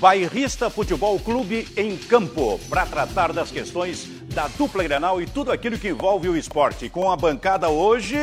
Bairrista Futebol Clube em campo, para tratar das questões da dupla Grenal e tudo aquilo que envolve o esporte. Com a bancada hoje,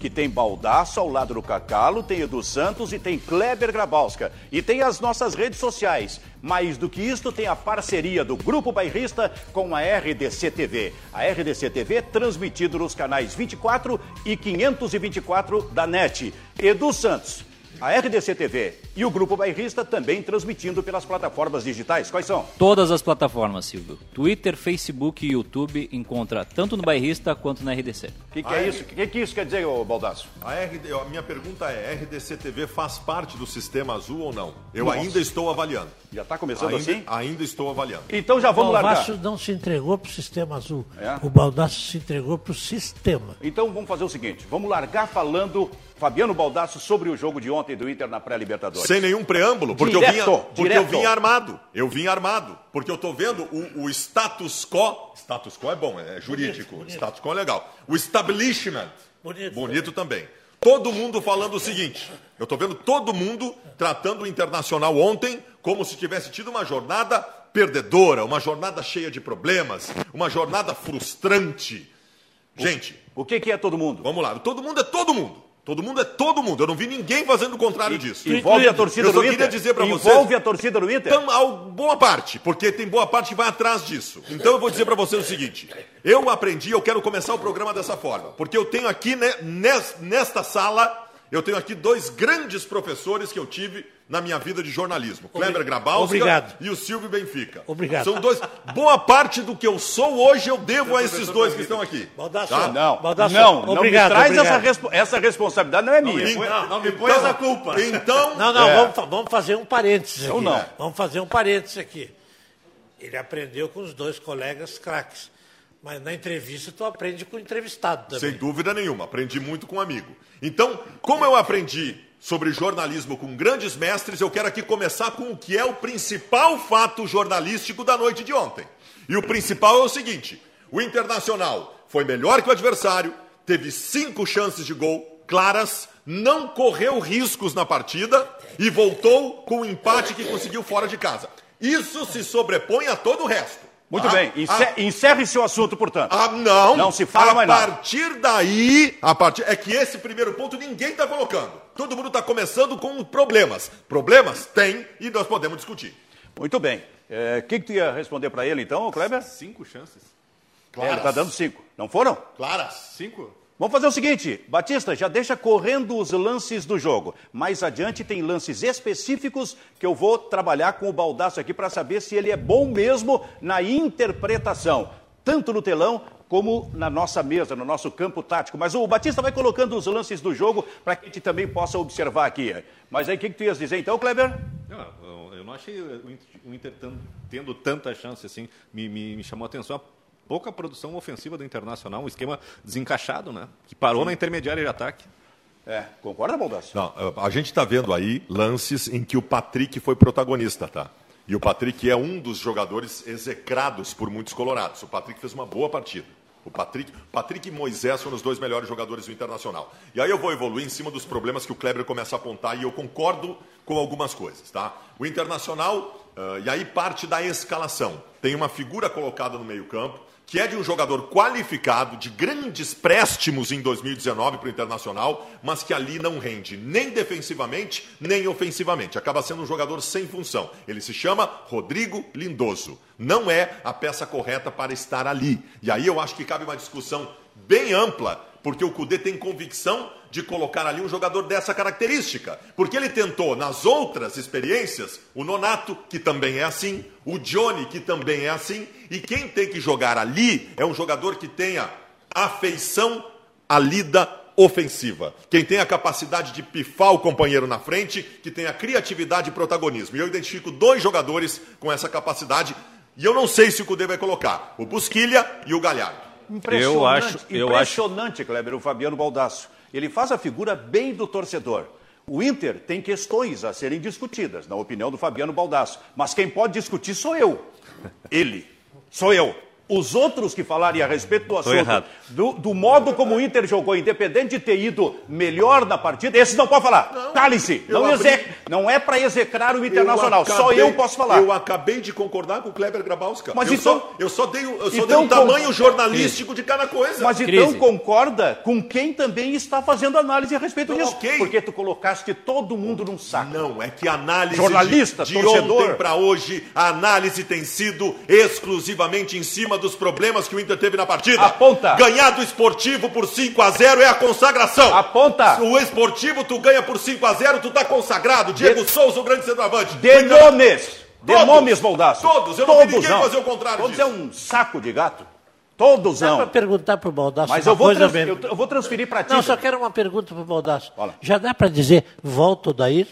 que tem Baldaço ao lado do Cacalo, tem Edu Santos e tem Kleber Grabowska. E tem as nossas redes sociais. Mais do que isto, tem a parceria do Grupo Bairrista com a RDC TV. A RDC TV transmitido nos canais 24 e 524 da NET. Edu Santos, a RDC TV e o Grupo Bairrista também transmitindo pelas plataformas digitais. Quais são? Todas as plataformas, Silvio. Twitter, Facebook e YouTube encontra tanto no Bairrista quanto na RDC. O que, que é isso? O que, que isso quer dizer, ô Baldaço? A, RD, a minha pergunta é: RDC TV faz parte do sistema azul ou não? Eu Nossa. ainda estou avaliando. Já está começando ainda, assim? Ainda estou avaliando. Então já vamos largar. O Baldaço não se entregou para o sistema azul. É? O Baldaço se entregou para o sistema. Então vamos fazer o seguinte: vamos largar falando Fabiano Baldasso sobre o jogo de ontem do Inter na pré-Libertadores. Sem nenhum preâmbulo, porque, direto, eu, vinha, porque eu vim armado. Eu vim armado. Porque eu estou vendo o, o, status quo. Status quo é bom, é jurídico. Bonito, bonito. Status quo é legal. O establishment. Bonito, bonito também. Todo mundo falando o seguinte: eu estou vendo todo mundo tratando o internacional ontem como se tivesse tido uma jornada perdedora, uma jornada cheia de problemas, uma jornada frustrante. Gente. O que, que é todo mundo? Vamos lá, todo mundo é todo mundo. Todo mundo é todo mundo. Eu não vi ninguém fazendo o contrário disso. Envolve a torcida do Inter? Eu só queria dizer para vocês... Envolve a torcida do Inter? Então, boa parte, porque tem boa parte que vai atrás disso. Então eu vou dizer para vocês o seguinte. Eu aprendi, eu quero começar o programa dessa forma. Porque eu tenho aqui, né, nesta sala, eu tenho aqui dois grandes professores que eu tive na minha vida de jornalismo. Kleber Grabowska e o Silvio Benfica. Obrigado. São dois. Boa parte do que eu sou hoje eu devo a esses dois que estão aqui. Tá? Não, não, obrigado, não me traz essa, respo essa responsabilidade, não é minha. Não, não, não me põe então, essa culpa. Então, não, não, é. vamos, vamos, fazer um parênteses aqui. Não. Vamos fazer um parênteses aqui. Ele aprendeu com os dois colegas craques. Mas na entrevista tu aprende com o entrevistado também. Sem dúvida nenhuma, aprendi muito com um amigo. Então, como eu aprendi sobre jornalismo com grandes mestres, eu quero aqui começar com o que é o principal fato jornalístico da noite de ontem. E o principal é o seguinte: o Internacional foi melhor que o adversário, teve cinco chances de gol claras, não correu riscos na partida e voltou com o empate que conseguiu fora de casa. Isso se sobrepõe a todo o resto. Muito ah, bem, Encer ah, encerre seu assunto, portanto. Ah, não. Não se fala a mais nada. A partir daí, a partir, é que esse primeiro ponto ninguém está colocando. Todo mundo está começando com problemas. Problemas tem e nós podemos discutir. Muito bem. O é, que, que tu ia responder para ele então, Kleber? Cinco chances. Claras. É, ele está dando cinco. Não foram? Claras. Cinco. Vamos fazer o seguinte, Batista, já deixa correndo os lances do jogo. Mais adiante tem lances específicos que eu vou trabalhar com o Baldaço aqui para saber se ele é bom mesmo na interpretação, tanto no telão como na nossa mesa, no nosso campo tático. Mas o Batista vai colocando os lances do jogo para que a gente também possa observar aqui. Mas aí o que, que tu ias dizer então, Kleber? Não, eu não achei o Inter tendo tanta chance assim. Me, me, me chamou a atenção pouca produção ofensiva do Internacional, um esquema desencaixado, né? Que parou Sim. na intermediária de ataque. É, concorda, Baldassi? Não, a gente está vendo aí lances em que o Patrick foi protagonista, tá? E o Patrick é um dos jogadores execrados por muitos colorados. O Patrick fez uma boa partida. O Patrick, Patrick e Moisés foram os dois melhores jogadores do Internacional. E aí eu vou evoluir em cima dos problemas que o Kleber começa a apontar e eu concordo com algumas coisas, tá? O Internacional, uh, e aí parte da escalação. Tem uma figura colocada no meio-campo que é de um jogador qualificado, de grandes préstimos em 2019 para o Internacional, mas que ali não rende nem defensivamente, nem ofensivamente. Acaba sendo um jogador sem função. Ele se chama Rodrigo Lindoso. Não é a peça correta para estar ali. E aí eu acho que cabe uma discussão bem ampla, porque o Cudê tem convicção de colocar ali um jogador dessa característica. Porque ele tentou, nas outras experiências, o Nonato, que também é assim, o Johnny, que também é assim, e quem tem que jogar ali é um jogador que tenha afeição à lida ofensiva. Quem tem a capacidade de pifar o companheiro na frente, que tem a criatividade e protagonismo. E eu identifico dois jogadores com essa capacidade, e eu não sei se o Cudê vai colocar, o Busquilha e o Galhardo. Impressionante, eu acho, eu impressionante, acho... Kleber, o Fabiano Baldasso. Ele faz a figura bem do torcedor. O Inter tem questões a serem discutidas, na opinião do Fabiano Baldasso. Mas quem pode discutir sou eu. Ele. Sou eu. Os outros que falarem a respeito do assunto, do, do, modo como o Inter jogou, independente de ter ido melhor na partida, esses não podem falar. Cale-se. Não, abri... não é para execrar o Internacional. Eu acabei, só eu posso falar. Eu acabei de concordar com o Kleber Grabowska. Mas eu, então, só, eu só dei, eu só então, dei um tamanho jornalístico de cada coisa. Mas então Crise. então concorda com quem também está fazendo análise a respeito disso. Okay. Porque tu colocaste todo mundo num saco. Não, é que a análise Jornalista, de, de ontem para hoje, a análise tem sido exclusivamente em cima cima dos problemas que o Inter teve na partida. Aponta. Ganhar do esportivo por 5 a 0 é a consagração. Aponta. O esportivo, tu ganha por 5 a 0 tu tá consagrado. Diego de... Souza, o grande centroavante. De nomes. De nomes, Baldaço. Todos. Eu não Todos vi ninguém não. fazer o contrário Todos disso. é um saco de gato. Todos Dá não. para perguntar para o Baldasso Mas eu vou, trans... eu, eu vou transferir para ti. Não, só quero uma pergunta para o Baldasso. Já dá para dizer, volta o Daír?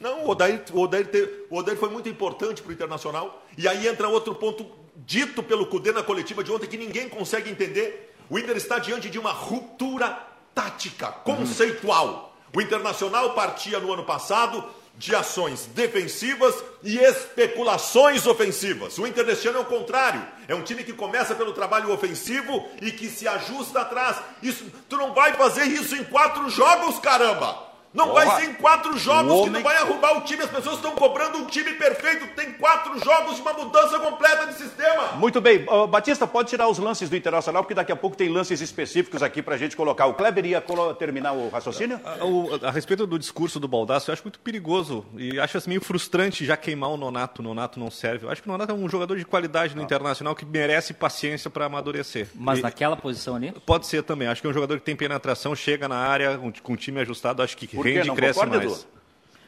Não, o Odair, o Odair, te, o Odair foi muito importante para o Internacional. E aí entra outro ponto dito pelo Cudê na coletiva de ontem que ninguém consegue entender. O Inter está diante de uma ruptura tática, conceitual. O Internacional partia no ano passado de ações defensivas e especulações ofensivas. O Inter deste ano é o contrário. É um time que começa pelo trabalho ofensivo e que se ajusta atrás. Isso, tu não vai fazer isso em quatro jogos, caramba! Não Porra. vai ser em quatro jogos homem... que não vai arrumar o time. As pessoas estão cobrando um time perfeito. Tem quatro jogos de uma mudança completa de sistema. Muito bem. Uh, Batista, pode tirar os lances do Internacional, porque daqui a pouco tem lances específicos aqui para a gente colocar. O Kleber ia terminar o raciocínio? A, a, a, respeito do discurso do Baldasso, eu acho muito perigoso e acho assim, meio frustrante já queimar o Nonato. O Nonato não serve. Eu acho que o Nonato é um jogador de qualidade no ah. Internacional que merece paciência para amadurecer. Mas e... naquela posição ali? Pode ser também. Acho que é um jogador que tem penetração, chega na área com, com o time ajustado. Acho que rende, cresce mais.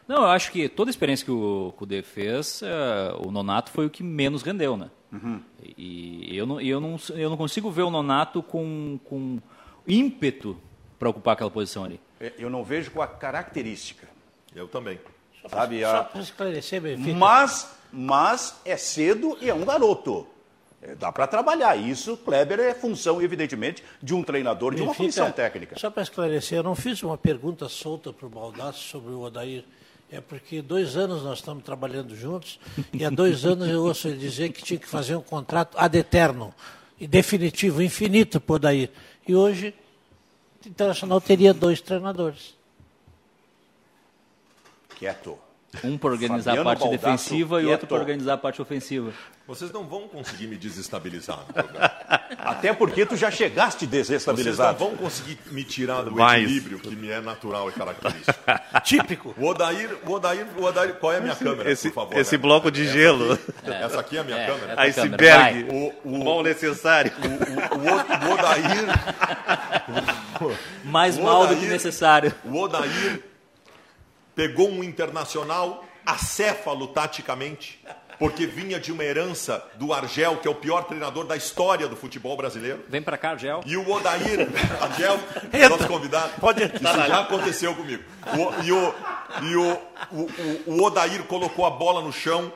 Não, eu acho que toda a experiência que o Cudê fez, uh, o Nonato foi o que menos rendeu, né? Uhum. E eu não, eu, não, eu não consigo ver o Nonato com, com ímpeto para ocupar aquela posição ali. É, eu não vejo com a característica. Eu também. Só para esclarecer, Benfica. Mas, mas é cedo e é um garoto. É, dá para trabalhar. Isso, Kleber, é função, evidentemente, de um treinador, de uma função técnica. Só para esclarecer, eu não fiz uma pergunta solta para o Baldassi sobre o Odair. É porque dois anos nós estamos trabalhando juntos e há dois anos eu ouço ele dizer que tinha que fazer um contrato ad eterno, e definitivo, infinito para o Odair. E hoje, o Internacional teria dois treinadores. Quieto. Um para organizar Fabiano a parte Baldasso defensiva e outro para organizar a parte ofensiva. Vocês não vão conseguir me desestabilizar Até porque tu já chegaste desestabilizado. Vocês não vão conseguir me tirar do Mas... equilíbrio que me é natural e característico. Típico. O Odair, o Odair, o Odair, qual é a minha câmera, esse, por favor? Esse né? bloco de essa gelo. Aqui, é. Essa aqui é a minha é, câmera. É Iceberg. O, o, mal necessário. O, o, o Odair... Mais mal do que necessário. O Odair pegou um internacional acéfalo taticamente porque vinha de uma herança do Argel, que é o pior treinador da história do futebol brasileiro. Vem para cá, Argel. E o Odair, Argel, nosso convidado. Pode Isso já aconteceu comigo. O, e o, e o, o, o Odair colocou a bola no chão,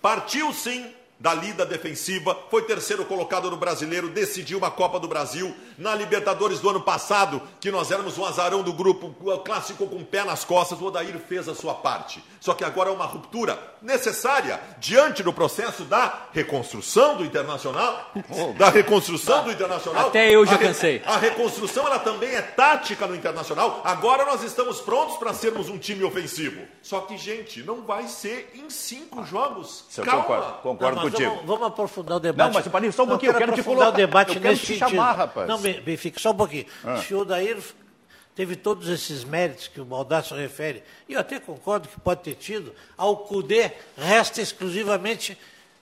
partiu sim, da lida defensiva, foi terceiro colocado no brasileiro, decidiu uma Copa do Brasil. Na Libertadores do ano passado, que nós éramos um azarão do grupo, clássico com o pé nas costas, o Odair fez a sua parte. Só que agora é uma ruptura necessária diante do processo da reconstrução do Internacional. Da reconstrução do Internacional. Até eu já cansei. A, reconstrução ela também é tática no Internacional. Agora nós estamos prontos para sermos um time ofensivo. Só que, gente, não vai ser em cinco jogos. Calma. Concordo, concordo contigo. Vamos, vamos, aprofundar o debate. Não, mas Paninho, só um pouquinho, eu quero te colocar. o debate eu nesse te chamar, rapaz. Não, Benfica, só um pouquinho. Ah. O senhor Daír teve todos esses méritos que o Baldasso refere, e eu até concordo que pode ter tido, ao CUDE resta exclusivamente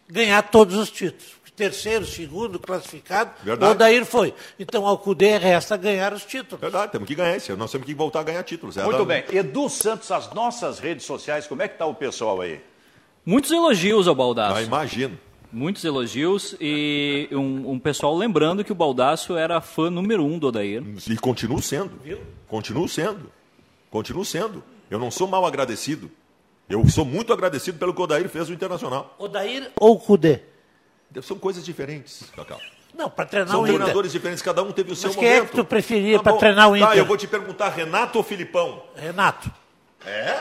ganhar todos os títulos. Terceiro, segundo, classificado, Verdade. o Daír foi. Então, ao CUDE resta ganhar os títulos. Verdade, temos que ganhar esse. Nós temos que voltar a ganhar títulos. É Muito bem. Edu Santos, as nossas redes sociais, como é que está o pessoal aí? Muitos elogios ao Baldasso. Ah, imagino. Muitos elogios e um, um, pessoal lembrando que o Baldasso era fã número um do Odair. E continuo sendo. Continuo sendo. Continuo sendo. Eu não sou mal agradecido. Eu sou muito agradecido pelo que o Odair fez no Internacional. Odair ou Cudê? São coisas diferentes, Cacau. Não, para treinar São o Inter. São treinadores diferentes, cada um teve o seu Mas momento. quem é que tu preferia tá para treinar o tá, Inter? Tá, eu vou te perguntar, Renato ou Filipão? Renato. É?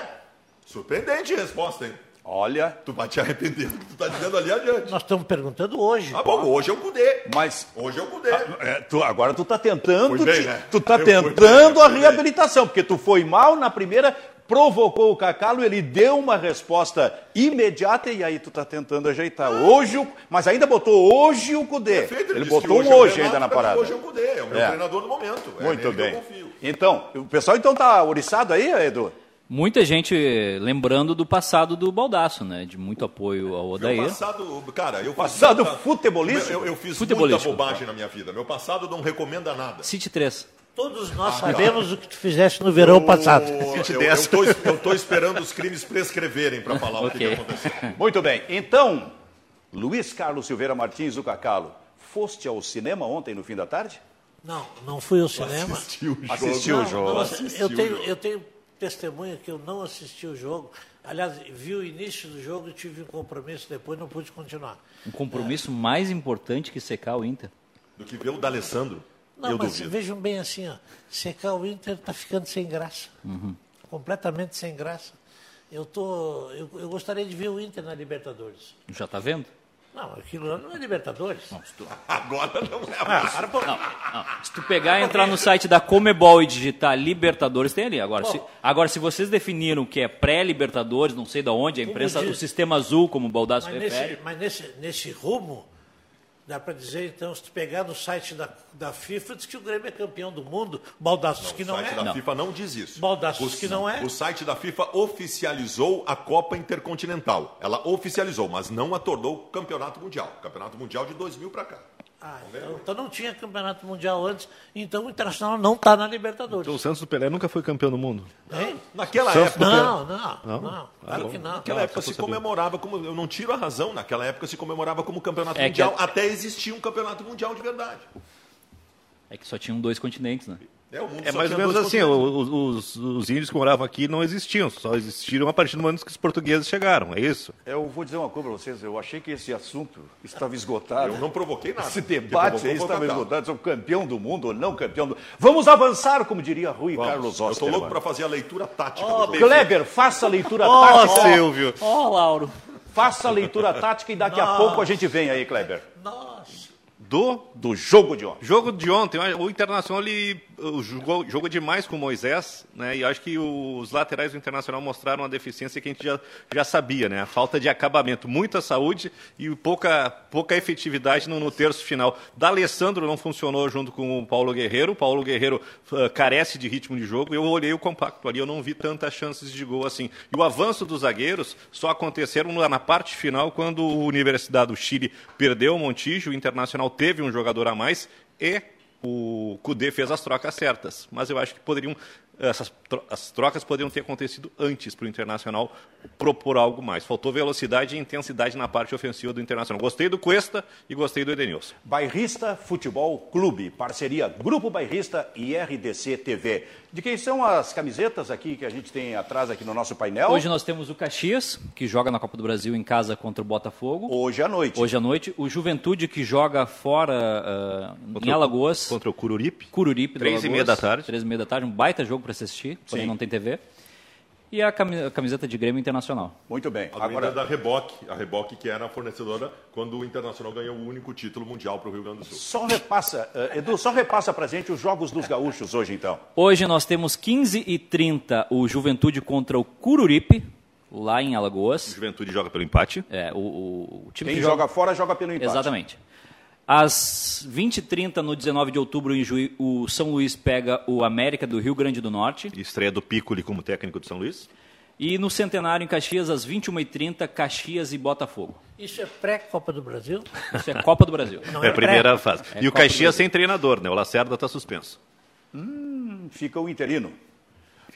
Surpreendente a resposta, hein? Olha, Tu vai te arrepender do que tu tá dizendo ali adiante. Nós estamos perguntando hoje. Ah, bom, hoje é o Cudê. mas Hoje é o Cudê. é, tu- agora tu tá tentando, bem, te- né? tu tá Eu bem, tentando eu a bem. reabilitação, porque tu foi mal na primeira, provocou o Cacalo, ele deu uma resposta imediata e aí tu tá tentando ajeitar. Hoje, o- mas ainda botou hoje o Cudê. Perfeito, Ele disse botou que um é hoje ainda na parada. Hoje é o Cudê, é o meu É. treinador do momento. É Muito bem. eu confio. Então, o pessoal então tá oriçado aí, Edu? Muita gente lembrando do passado do Baldaço, né? De muito apoio ao Meu Odair. passado, cara, eu fiz Passado muita- futebolístico? Eu, eu fiz Futebolístico. muita bobagem na minha vida. Meu passado não recomenda nada. City 3. Todos nós sabemos o que tu fizeste no verão passado. Eu, eu, eu, tô, eu tô esperando os crimes prescreverem para falar o que, que aconteceu. Muito bem. Então, Luiz Carlos Silveira Martins do Cacalo, foste ao cinema ontem no fim da tarde? Não, não fui ao cinema. Assistiu o jogo. Assistiu o Não, jogo. não, Assistiu eu, o tenho, jogo. eu tenho testemunha que eu não assisti o jogo. Aliás, vi o início do jogo e tive um compromisso depois, não pude continuar. Um compromisso mais importante que secar o Inter. Do que ver o D'Alessandro, Não, eu mas duvido. vejam bem assim, ó, secar o Inter está ficando sem graça. Completamente sem graça. Eu, tô, eu, eu gostaria de ver o Inter na Libertadores. Já tá vendo? Não, aquilo lá não é Libertadores. Agora não é Ah, mais. para, pô. Se tu pegar e entrar no site da Comebol e digitar Libertadores, tem ali. Agora, se, agora, se vocês definiram que é pré-Libertadores, não sei de onde, a imprensa, diz- o sistema azul, como o Baldasso refere. nesse, mas nesse, nesse rumo, dá para dizer, então, se tu pegar no site da, da FIFA, diz que o Grêmio é campeão do mundo. Baldaços que o não site é. da FIFA não diz isso. Baldaços O- que não é. O site da FIFA oficializou a Copa Intercontinental. Ela oficializou, mas não a tornou campeonato mundial. Campeonato mundial de 2000 para cá. Ah, então, então não tinha campeonato mundial antes, então o Internacional não está na Libertadores. Então o Santos do Pelé nunca foi campeão do mundo. Hein? Naquela Santos época. Não, não, não, claro que não. Naquela época se comemorava como. Eu não tiro a razão, naquela época se comemorava como campeonato É que mundial, a- até existir um campeonato mundial de verdade. É que só tinham dois continentes, né? É, o mundo É mais ou menos assim, os, os- os índios que moravam aqui não existiam, só existiram a partir do momento que os portugueses chegaram, é isso? Eu vou dizer uma coisa para vocês, eu achei que esse assunto estava esgotado. Eu não provoquei nada. Esse debate aí estava esgotado sobre campeão do mundo ou não campeão do Vamos avançar, como diria Rui Vamos. Carlos Eu estou louco para fazer a leitura tática Oh. Kleber, faça a leitura Ó, tática. Silvio! Ó, Lauro. Faça a leitura tática e daqui a pouco a gente vem aí, Kleber. Nossa, Do Do jogo de ontem. jogo de ontem, o Internacional ele jogou, jogou demais com o Moisés, né? E acho que os laterais do Internacional mostraram a deficiência que a gente já, já sabia, né? A falta de acabamento, muita saúde e pouca, pouca efetividade no, no terço final. D'Alessandro não funcionou junto com o Paulo Guerreiro. O Paulo Guerreiro uh, carece de ritmo de jogo. Eu olhei o compacto ali, eu não vi tantas chances de gol assim. E o avanço dos zagueiros só aconteceram na, na parte final, quando o Universidade do Chile perdeu o Montijo, o Internacional teve um jogador a mais e o Cudê fez as trocas certas. Mas eu acho que poderiam essas tro- as trocas poderiam ter acontecido antes para o Internacional propor algo mais. Faltou velocidade e intensidade na parte ofensiva do Internacional. Gostei do Cuesta e gostei do Edenilson. Bairrista Futebol Clube, parceria Grupo Bairrista e RDC TV. De quem são as camisetas aqui que a gente tem atrás aqui no nosso painel? Hoje nós temos o Caxias, que joga na Copa do Brasil em casa contra o Botafogo. Hoje à noite. Hoje à noite. O Juventude, que joga fora ah, em Contra o- Alagoas. Contra o Cururipe. Cururipe Três e Alagoas, meia da tarde. Três e meia da tarde, um baita jogo para assistir, porém Sim. não tem TV. E a cami- a camiseta de Grêmio Internacional. Muito bem. Agora Agora, da Reboque, a Reboque que era a fornecedora quando o Internacional ganhou o único título mundial para o Rio Grande do Sul. só repassa, eh, Edu, só repassa pra gente os jogos dos gaúchos hoje então. Hoje nós temos 15 e 30 o Juventude contra o Cururipe, lá em O Alagoas. Juventude joga pelo empate. É, o, o- o time Quem que joga fora joga pelo empate. Exatamente. Às 20h30, no 19 de outubro, em Juí, o São Luís pega o América do Rio Grande do Norte. Estreia do Piccoli como técnico do São Luís. E no Centenário, em Caxias, às 21h30, Caxias e Botafogo. isso é pré-Copa do Brasil? Isso é Copa do Brasil. Não É a primeira pré. fase. É e o Copa Caxias sem treinador, né? O Lacerda está suspenso. Fica o interino.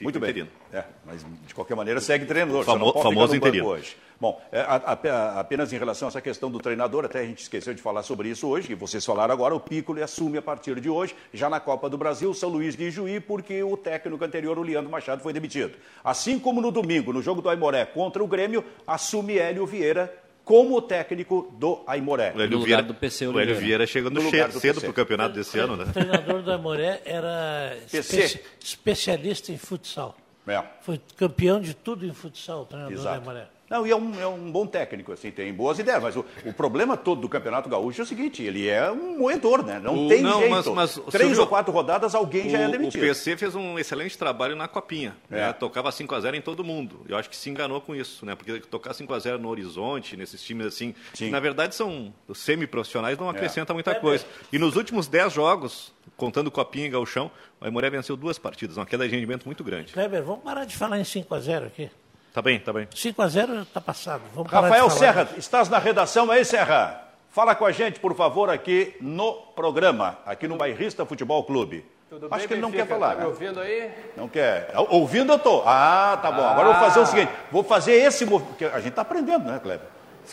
Muito bem. interino. É, mas de qualquer maneira segue treinador. Famo- famoso interino. hoje. Bom, é, a- a- apenas em relação a essa questão do treinador, até a gente esqueceu de falar sobre isso hoje, que vocês falaram agora, o Piccoli assume a partir de hoje, já na Copa do Brasil, São Luís de Juí, porque o técnico anterior, o Leandro Machado, foi demitido. Assim como no domingo, no jogo do Aimoré contra o Grêmio, assume Hélio Vieira como técnico do Aimoré. O Hélio Vieira, do PC o Hélio. Vieira chegando cedo para o campeonato desse ano, né? O treinador do Amoré era espe- especialista em futsal. É. Foi campeão de tudo em futsal, o treinador Exato. do Amoré. Não, e é um, é um bom técnico, assim, tem boas ideias, mas o, o problema todo do Campeonato Gaúcho é o seguinte, ele é um moedor, né? Não O- tem não, jeito. mas- mas, Três Silvio, ou quatro rodadas, alguém já é O, o demitido. PC fez um excelente trabalho na copinha. É. né? Tocava 5 a 0 em todo mundo. Eu acho que se enganou com isso, né? Porque tocar 5 a 0 no horizonte, nesses times assim, Sim. que na verdade são semi-profissionais, não acrescenta muita É coisa. E nos últimos 10 jogos, contando copinha e gauchão, o Aimoré venceu duas partidas, uma queda de rendimento muito grande. Kleber, vamos parar de falar em 5x0 aqui. Tá bem, tá bem. 5x0 está passado. Vamos Rafael Serra, estás na redação aí, Serra? Fala com a gente, por favor, aqui no programa, aqui no Bairrista Futebol Clube. Tudo Acho bem, que ele não Benfica? quer falar, Tá me né? ouvindo aí? Não quer. Ouvindo eu tô. Ah, tá bom. Agora eu vou fazer o seguinte, vou fazer esse movimento, a gente está aprendendo, né, Kleber?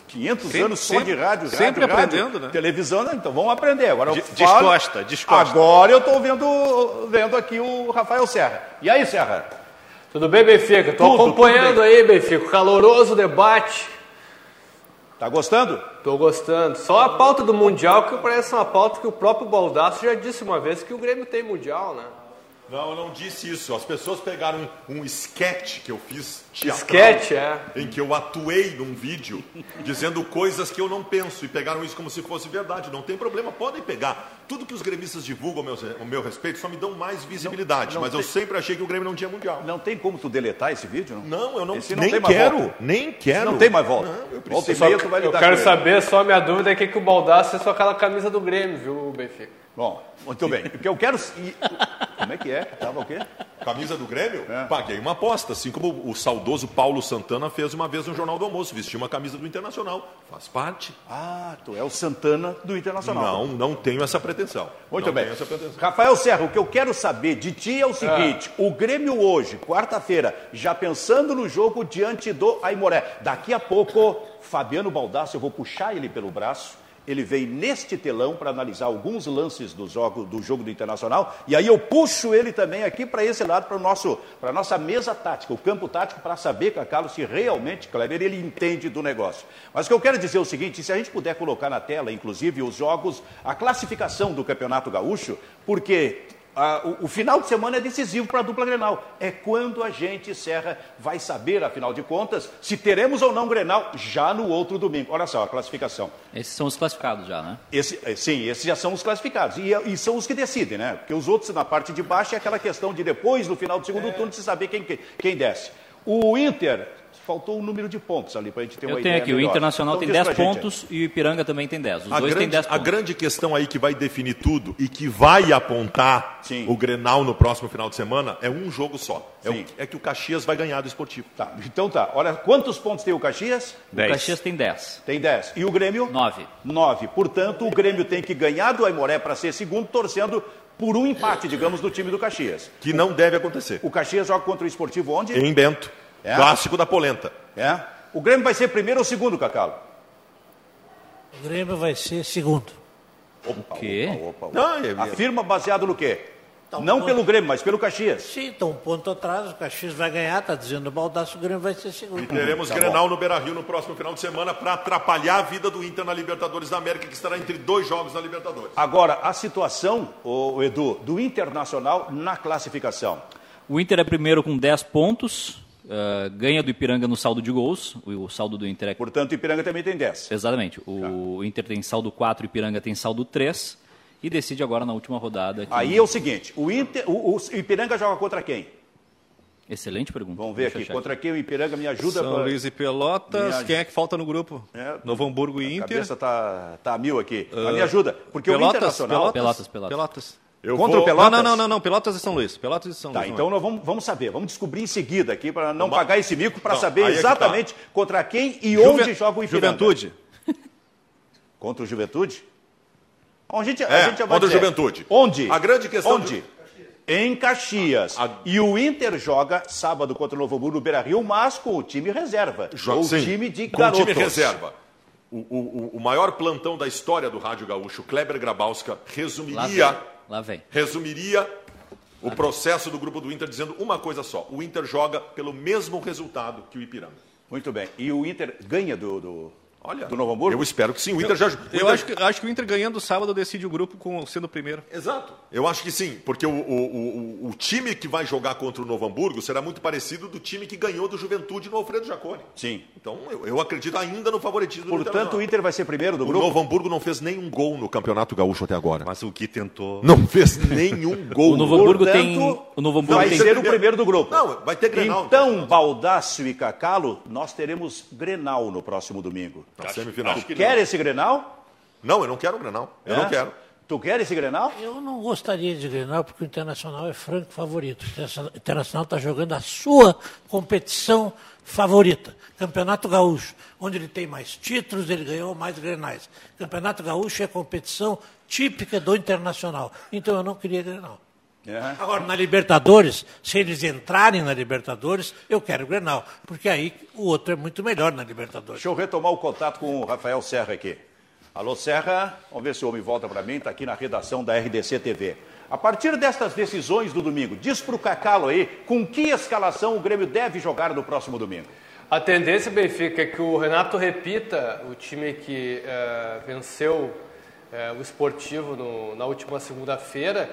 500 Sempre- anos só sempre- de rádio, sempre rádio, rádio, aprendendo, né? televisão, né? então vamos aprender. Agora eu De- falo- descosta, descosta. Agora eu estou vendo, vendo aqui o Rafael Serra. E aí, Serra? Tudo bem, Benfica? Tudo, acompanhando aí, Benfica. Caloroso debate. Tá gostando? Tô gostando. Só a pauta do Mundial, que parece uma pauta que o próprio Baldasso já disse uma vez que o Grêmio tem Mundial, né? Não, eu não disse isso. As pessoas pegaram um, um sketch que eu fiz teatral, Sketch, é. em que eu atuei num vídeo dizendo coisas que eu não penso e pegaram isso como se fosse verdade. Não tem problema, podem pegar. Tudo que os gremistas divulgam ao meu, ao meu respeito só me dão mais visibilidade. não mas eu tem- sempre achei que o Grêmio não tinha mundial. Não tem como tu deletar esse vídeo? Não, Não, eu não, Esse não nem quero, volta. nem quero. Não tem mais volta. Não, eu volta e preciso. tu vai Eu quero saber, só a minha dúvida é o que, que o Baldasso é só aquela camisa do Grêmio, viu, Benfica? Bom, muito bem. O que eu quero... Como é que é? Tava o quê? Camisa do Grêmio? É. Paguei uma aposta, assim como o saudoso Paulo Santana fez uma vez no Jornal do Almoço, vestiu uma camisa do Internacional. Faz parte. Ah, tu é o Santana do Internacional. Não, não tenho essa pretensão. Muito não bem. Pretensão. Rafael Serra, o que eu quero saber de ti é o seguinte: o Grêmio hoje, quarta-feira, já pensando no jogo diante do Aimoré. Daqui a pouco, Fabiano Baldassi, eu vou puxar ele pelo braço. Ele vem neste telão para analisar alguns lances do jogo, do jogo do Internacional. E aí eu puxo ele também aqui para esse lado, para a nossa mesa tática, o campo tático, para saber, Cacalo, se realmente, Kleber, ele entende do negócio. Mas o que eu quero dizer é o seguinte: se a gente puder colocar na tela, inclusive, os jogos, a classificação do Campeonato Gaúcho, porque ah, o, o final de semana é decisivo para a dupla Grenal. É quando a gente, Serra, vai saber, afinal de contas, se teremos ou não Grenal já no outro domingo. Olha só a classificação. Esses são os classificados já, né? Esse, eh, sim, esses já são os classificados. E, e são os que decidem, né? Porque os outros na parte de baixo é aquela questão de depois, no final do segundo turno, se saber quem, quem desce. O Inter, faltou um número de pontos ali para a gente ter Eu uma tenho ideia aqui, o melhor. Internacional Então, tem diz 10 pra gente aí. pontos e o Ipiranga também tem 10. Os A dois têm grande, 10 a pontos. grande questão aí que vai definir tudo e que vai apontar Sim. o Grenal no próximo final de semana é um jogo só. É, o- é que o Caxias vai ganhar do esportivo. Tá, então tá. Olha, quantos pontos tem o Caxias? O 10. Caxias tem 10. Tem 10. E o Grêmio? 9. 9. Portanto, o Grêmio tem que ganhar do Aimoré para ser segundo, torcendo por um empate, digamos, do time do Caxias. Que não deve acontecer. O Caxias joga contra o Esportivo onde? Em Bento. É? Clássico da polenta. É. O Grêmio vai ser primeiro ou segundo, Cacalo? O Grêmio vai ser segundo. Opa, quê? Opa, opa, opa. Não, é- Afirma baseado no quê? Tá um Não ponto. pelo Grêmio, mas pelo Caxias. Sim, então um ponto atrás, o Caxias vai ganhar, está dizendo o Baldasso, o Grêmio vai ser segundo. Teremos Tá Grenal no Beira-Rio no próximo final de semana para atrapalhar a vida do Inter na Libertadores da América, que estará entre dois jogos na Libertadores. Agora, a situação, ô, Edu, do Internacional na classificação. O Inter é primeiro com 10 pontos, ah, ganha do Ipiranga no saldo de gols. O, o saldo do Inter é. Portanto, o Ipiranga também tem 10. Exatamente. O Inter tem saldo 4, o Ipiranga tem saldo 3. E decide agora na última rodada. que- Aí é o seguinte, o, Inter, o, o Ipiranga joga contra quem? Excelente pergunta. Vamos ver Deixa aqui, achar contra quem o Ipiranga me ajuda São pra- Luís e Pelotas. Minha- Quem é que falta no grupo? É. Novo Hamburgo e A Inter. cabeça tá, tá a mil aqui. Ah, me ajuda, porque o Pelotas, Internacional... Pelotas, Pelotas, Pelotas. Eu Contra vou- o Pelotas? Não, não, não, não. Pelotas e São Luís. Pelotas e São Tá, Luís. então nós vamos, vamos saber, vamos descobrir em seguida aqui para não Vamos- pagar esse mico, para saber aí é que exatamente contra quem e Juve- onde joga o Ipiranga. Juventude. Contra o Juventude? A gente, a É, gente já vai contra o. Juventude. Onde? A grande questão Onde? Em Caxias. A- E o Inter joga sábado contra o Novo Hamburgo no Beira-Rio, mas com o time reserva. Joga- sim, time de com garotos. time reserva. O, o- o- o maior plantão da história do Rádio Gaúcho, Kleber Grabowska, resumiria. Lá vem. resumiria o processo do grupo do Inter dizendo uma coisa só: o Inter joga pelo mesmo resultado que o Ipiranga. Muito bem. E o Inter ganha do, do, Olha, do Novo Hamburgo? Eu espero que sim. O Inter já. o Eu Inter- acho que, acho que o Inter ganhando sábado decide o grupo com, sendo o primeiro. Exato. Eu acho que sim, porque o, o, o, o time que vai jogar contra o Novo Hamburgo será muito parecido do time que ganhou do Juventude no Alfredo Jaconi. Sim. Então eu, eu acredito ainda no favoritismo do Portanto, o. Inter vai ser primeiro do O grupo? Novo Hamburgo não fez nenhum gol no Campeonato Gaúcho até agora. Mas o Gui tentou. Não fez nenhum gol. O Novo Hamburgo Portanto, tem. O Novo Hamburgo vai tem. ser o primeiro do grupo. Não, vai ter Grenal. Então, Baldaço e Cacalo, nós teremos Grenal no próximo domingo. Na semifinal. acho que Quer esse Grenal? Não, eu não quero o Grenal. Eu É? não quero. Tu quer esse Grenal? Eu não gostaria de Grenal porque o Internacional é franco favorito. O Internacional está jogando a sua competição favorita. Campeonato Gaúcho, onde ele tem mais títulos, ele ganhou mais Grenais. Campeonato Gaúcho é a competição típica do Internacional. Então eu não queria Grenal. É. Agora, na Libertadores, se eles entrarem na Libertadores, eu quero Grenal, porque aí o outro é muito melhor na Libertadores. Deixa eu retomar o contato com o Rafael Serra aqui. Alô, Serra, vamos ver se o homem volta para mim, está aqui na redação da RDC TV. A partir destas decisões do domingo, diz para o Cacalo aí com que escalação o Grêmio deve jogar no próximo domingo. A tendência, Benfica, é que o Renato repita o time que eh, venceu eh, o esportivo no- na última segunda-feira.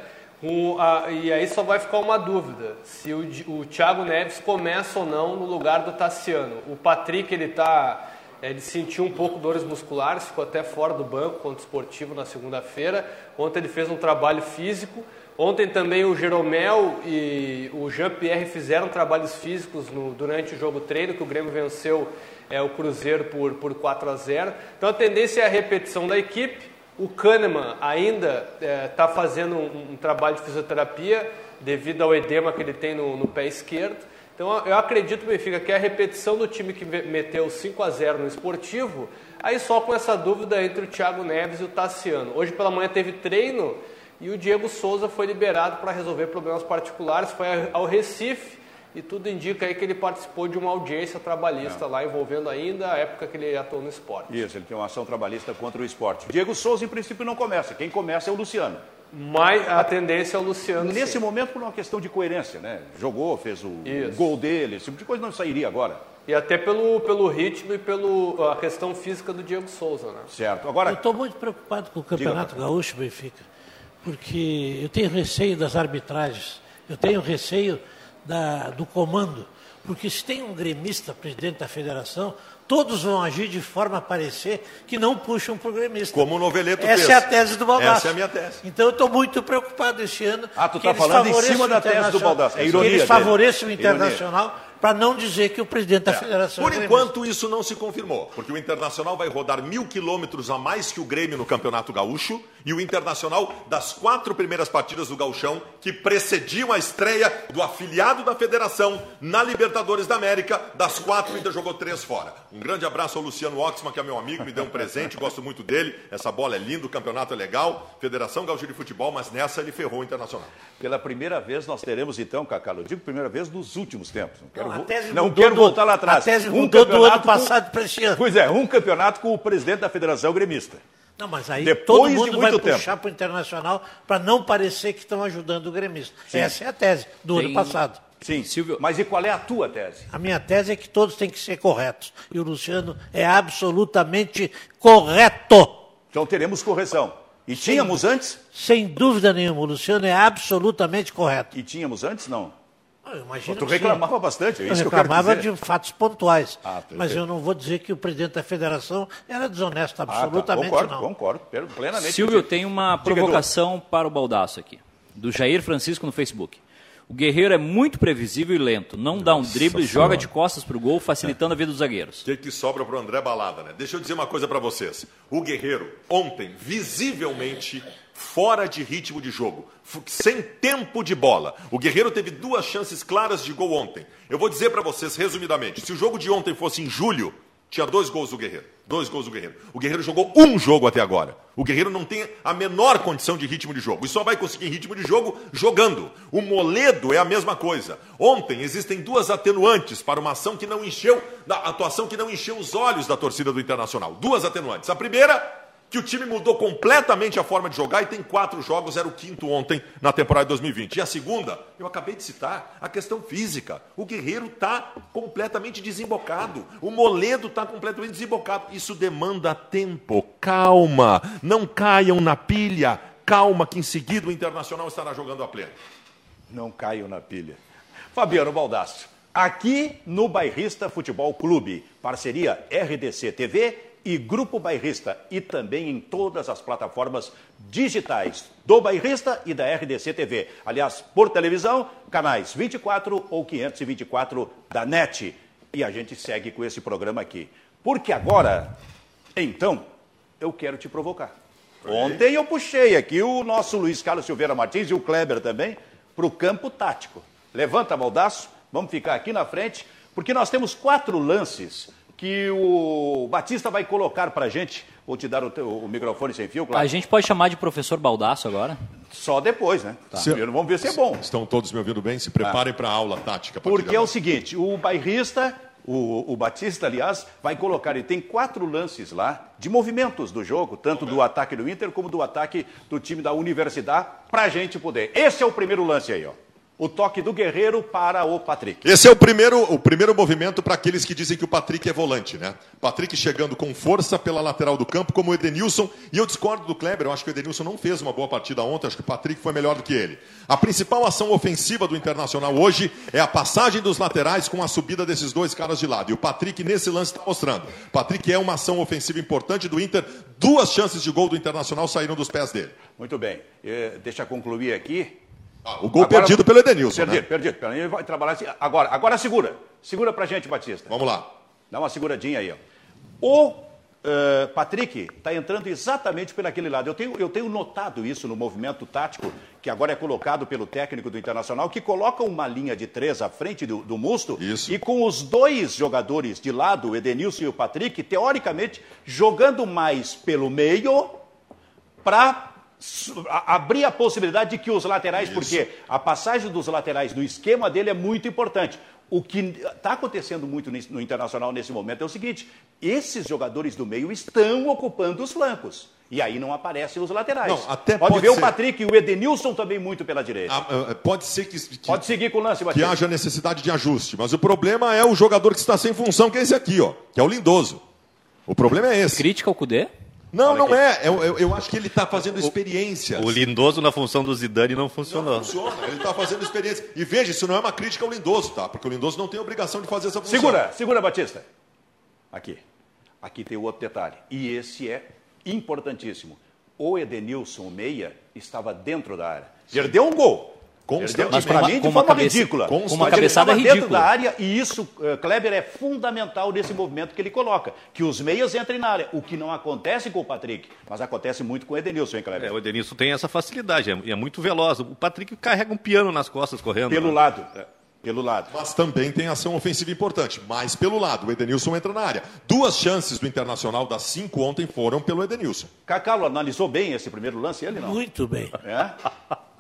A- e aí só vai ficar uma dúvida: se o, o Thiago Neves começa ou não no lugar do Tassiano. O Patrick, ele tá. Ele sentiu um pouco dores musculares, ficou até fora do banco contra o esportivo na segunda-feira. Ontem ele fez um trabalho físico. Ontem também o Jeromel e o Jean-Pierre fizeram trabalhos físicos no- durante o jogo treino, que o Grêmio venceu é, o Cruzeiro por, por 4 a 0. Então a tendência é a repetição da equipe. O Kahneman ainda está fazendo um, um trabalho de fisioterapia devido ao edema que ele tem no, no pé esquerdo. Então eu acredito, Benfica, que é a repetição do time que meteu 5 a 0 no esportivo, aí só com essa dúvida entre o Thiago Neves e o Tassiano. Hoje pela manhã teve treino e o Diego Souza foi liberado para resolver problemas particulares, foi ao Recife e tudo indica aí que ele participou de uma audiência trabalhista lá envolvendo ainda a época que ele atuou no esporte. Isso, ele tem uma ação trabalhista contra o esporte. Diego Souza, em princípio, não começa. Quem começa é o Luciano. Mas a tendência é o Luciano. Nesse sim. momento, por uma questão de coerência, né? Jogou, fez o Isso. gol dele, esse tipo de coisa não sairia agora. E até pelo, pelo ritmo e pela questão física do Diego Souza, né? Certo. Eu Agora, estou muito preocupado com o Campeonato Gaúcho, Benfica, porque eu tenho receio das arbitragens, eu tenho receio da- do comando, porque se tem um gremista presidente da federação, todos vão agir de forma a parecer que não puxam para o gremista. Como o Noveleto Essa fez. é a tese do Baldasso. Essa é a minha tese. Então eu estou muito preocupado esse ano. Ah, tu que tá eles falando em favoreçam cima da tese do Internacional- Baldasso. É que ironia eles dele. favoreçam o Ironia. Para não dizer que o presidente da federação Por é enquanto, isso não se confirmou, porque o Internacional vai rodar mil quilômetros a mais que o Grêmio no Campeonato Gaúcho e o Internacional, das quatro primeiras partidas do Gauchão, que precediam a estreia do afiliado da federação na Libertadores da América, das quatro ainda jogou três fora. Um grande abraço ao Luciano Oxman, que é meu amigo, me deu um presente, gosto muito dele. Essa bola é linda, o campeonato é legal, Federação Gaúcha de Futebol, mas nessa ele ferrou o Internacional. pela primeira vez, nós teremos então, Cacalo, eu digo primeira vez dos últimos tempos. Não quero, a vo- tese não mudou quero voltar lá atrás. a tese Um mudou do ano campeonato passado para esse ano. Pois é, um campeonato com o presidente da Federação Gremista. Não, mas aí Depois todo mundo vai muito tempo. puxar para o internacional para não parecer que estão ajudando o gremista. Essa é a tese do Tem- ano passado. Sim, Silvio- Mas e qual é a tua tese? A minha tese é que todos têm que ser corretos. E o Luciano é absolutamente correto. Então teremos correção. E tínhamos antes? Sem dúvida nenhuma, o Luciano é absolutamente correto. E tínhamos antes, não. Eu imagino Tu que sim. reclamava bastante, é Eu isso que eu quero reclamava dizer. de fatos pontuais. Ah, mas eu não vou dizer que o presidente da federação era desonesto, Ah, tá. absolutamente Concordo, não. concordo, plenamente. Silvio, tem uma Diga, provocação para o Baldaço aqui, do Jair Francisco no Facebook. O Guerreiro é muito previsível e lento, não dá um drible, joga de costas para o gol, facilitando a vida dos zagueiros. O que, que sobra pro André Balada, né? Deixa eu dizer uma coisa para vocês. O Guerreiro, ontem, visivelmente fora de ritmo de jogo, sem tempo de bola. O Guerreiro teve duas chances claras de gol ontem. Eu vou dizer para vocês resumidamente, se o jogo de ontem fosse em julho, tinha dois gols do Guerreiro. Dois gols do Guerreiro. O Guerreiro jogou um jogo até agora. O Guerreiro não tem a menor condição de ritmo de jogo. E só vai conseguir ritmo de jogo jogando. O Moledo é a mesma coisa. Ontem existem duas atenuantes para uma ação que não encheu, da atuação que não encheu os olhos da torcida do Internacional. Duas atenuantes. A primeira que o time mudou completamente a forma de jogar e tem quatro jogos, era o quinto ontem na temporada de 2020. E a segunda, eu acabei de citar, a questão física. O Guerreiro está completamente desembocado, o Moledo está completamente desembocado. Isso demanda tempo, calma, não caiam na pilha, calma que em seguida o Internacional estará jogando a pleno. Não caiam na pilha. Fabiano Baldasso, aqui no Bairrista Futebol Clube, parceria RDC TV e Grupo Bairrista e também em todas as plataformas digitais do Bairrista e da RDC TV. Aliás, por televisão, canais 24 ou 524 da NET. E a gente segue com esse programa aqui. Porque agora, então, eu quero te provocar. Ontem eu puxei aqui o nosso Luiz Carlos Silveira Martins e o Kleber também para o campo tático. Levanta, Baldaço, vamos ficar aqui na frente, porque nós temos quatro lances que o Batista vai colocar para a gente. Vou te dar o, teu, o microfone sem fio, claro. A gente pode chamar de professor Baldaço agora? Só depois, né? Tá. Primeiro vamos ver se é bom. Estão todos me ouvindo bem? Se preparem ah. para a aula tática. Porque é o seguinte, o bairrista, o, o, Batista, aliás, vai colocar, ele tem quatro lances lá de movimentos do jogo, tanto do ataque do Inter como do ataque do time da Universidade, para a gente poder. Esse é o primeiro lance aí, ó o toque do Guerreiro para o Patrick. Esse é o primeiro, o primeiro movimento para aqueles que dizem que o Patrick é volante, né? Patrick chegando com força pela lateral do campo, como o Edenilson. E eu discordo do Kleber, eu acho que o Edenilson não fez uma boa partida ontem, acho que o Patrick foi melhor do que ele. A principal ação ofensiva do Internacional hoje é a passagem dos laterais com a subida desses dois caras de lado. E o Patrick, nesse lance, está mostrando. Patrick é uma ação ofensiva importante do Inter. Duas chances de gol do Internacional saíram dos pés dele. Muito bem. Eh, deixa eu concluir aqui. Ah, o gol agora, perdido pelo Edenilson. Perdido, né? perdido. Ele vai trabalhar assim. Agora, agora segura. Segura pra gente, Batista. Vamos lá. Dá uma seguradinha aí, ó. O uh, Patrick está entrando exatamente por aquele lado. Eu tenho, eu tenho notado isso no movimento tático, que agora é colocado pelo técnico do Internacional, que coloca uma linha de três à frente do, do Musto. Isso. E com os dois jogadores de lado, o Edenilson e o Patrick, teoricamente, jogando mais pelo meio para abrir a possibilidade de que os laterais, Isso. porque a passagem dos laterais no esquema dele é muito importante. O que está acontecendo muito no Internacional nesse momento é o seguinte: esses jogadores do meio estão ocupando os flancos. E aí não aparecem os laterais. Não, até pode, pode ver ser. o Patrick e o Edenilson também muito pela direita. Ah, ah, pode ser que, que, Pode seguir com o lance, Que haja necessidade de ajuste. Mas o problema é o jogador que está sem função, que é esse aqui, ó, que é o Lindoso. O problema é esse. Crítica ao Cudê? Não, não é. Eu, eu, eu, acho que ele está fazendo experiências. O, o Lindoso na função do Zidane não funcionou. Não funciona, ele está fazendo experiência. E veja, isso não é uma crítica ao Lindoso, tá? Porque o Lindoso não tem obrigação de fazer essa função. Segura, segura, Batista. Aqui. Aqui tem o outro detalhe. E esse é importantíssimo. O Edenilson Meia estava dentro da área. Perdeu um gol. Mas para mim, de forma cabeça, ridícula. Com uma cabeçada ridícula. dentro da área e isso, uh, Kleber, é fundamental nesse movimento que ele coloca. Que os meias entrem na área. O que não acontece com o Patrick, mas acontece muito com o Edenilson, hein, Kleber? É, o Edenilson tem essa facilidade, é, é muito veloz. O Patrick carrega um piano nas costas correndo. Pelo né? lado. É pelo lado. Mas também tem ação ofensiva importante, mais pelo lado. O Edenilson entra na área. Duas chances do Internacional das cinco ontem foram pelo Edenilson. Cacalo analisou bem esse primeiro lance, ele não? Muito bem. É?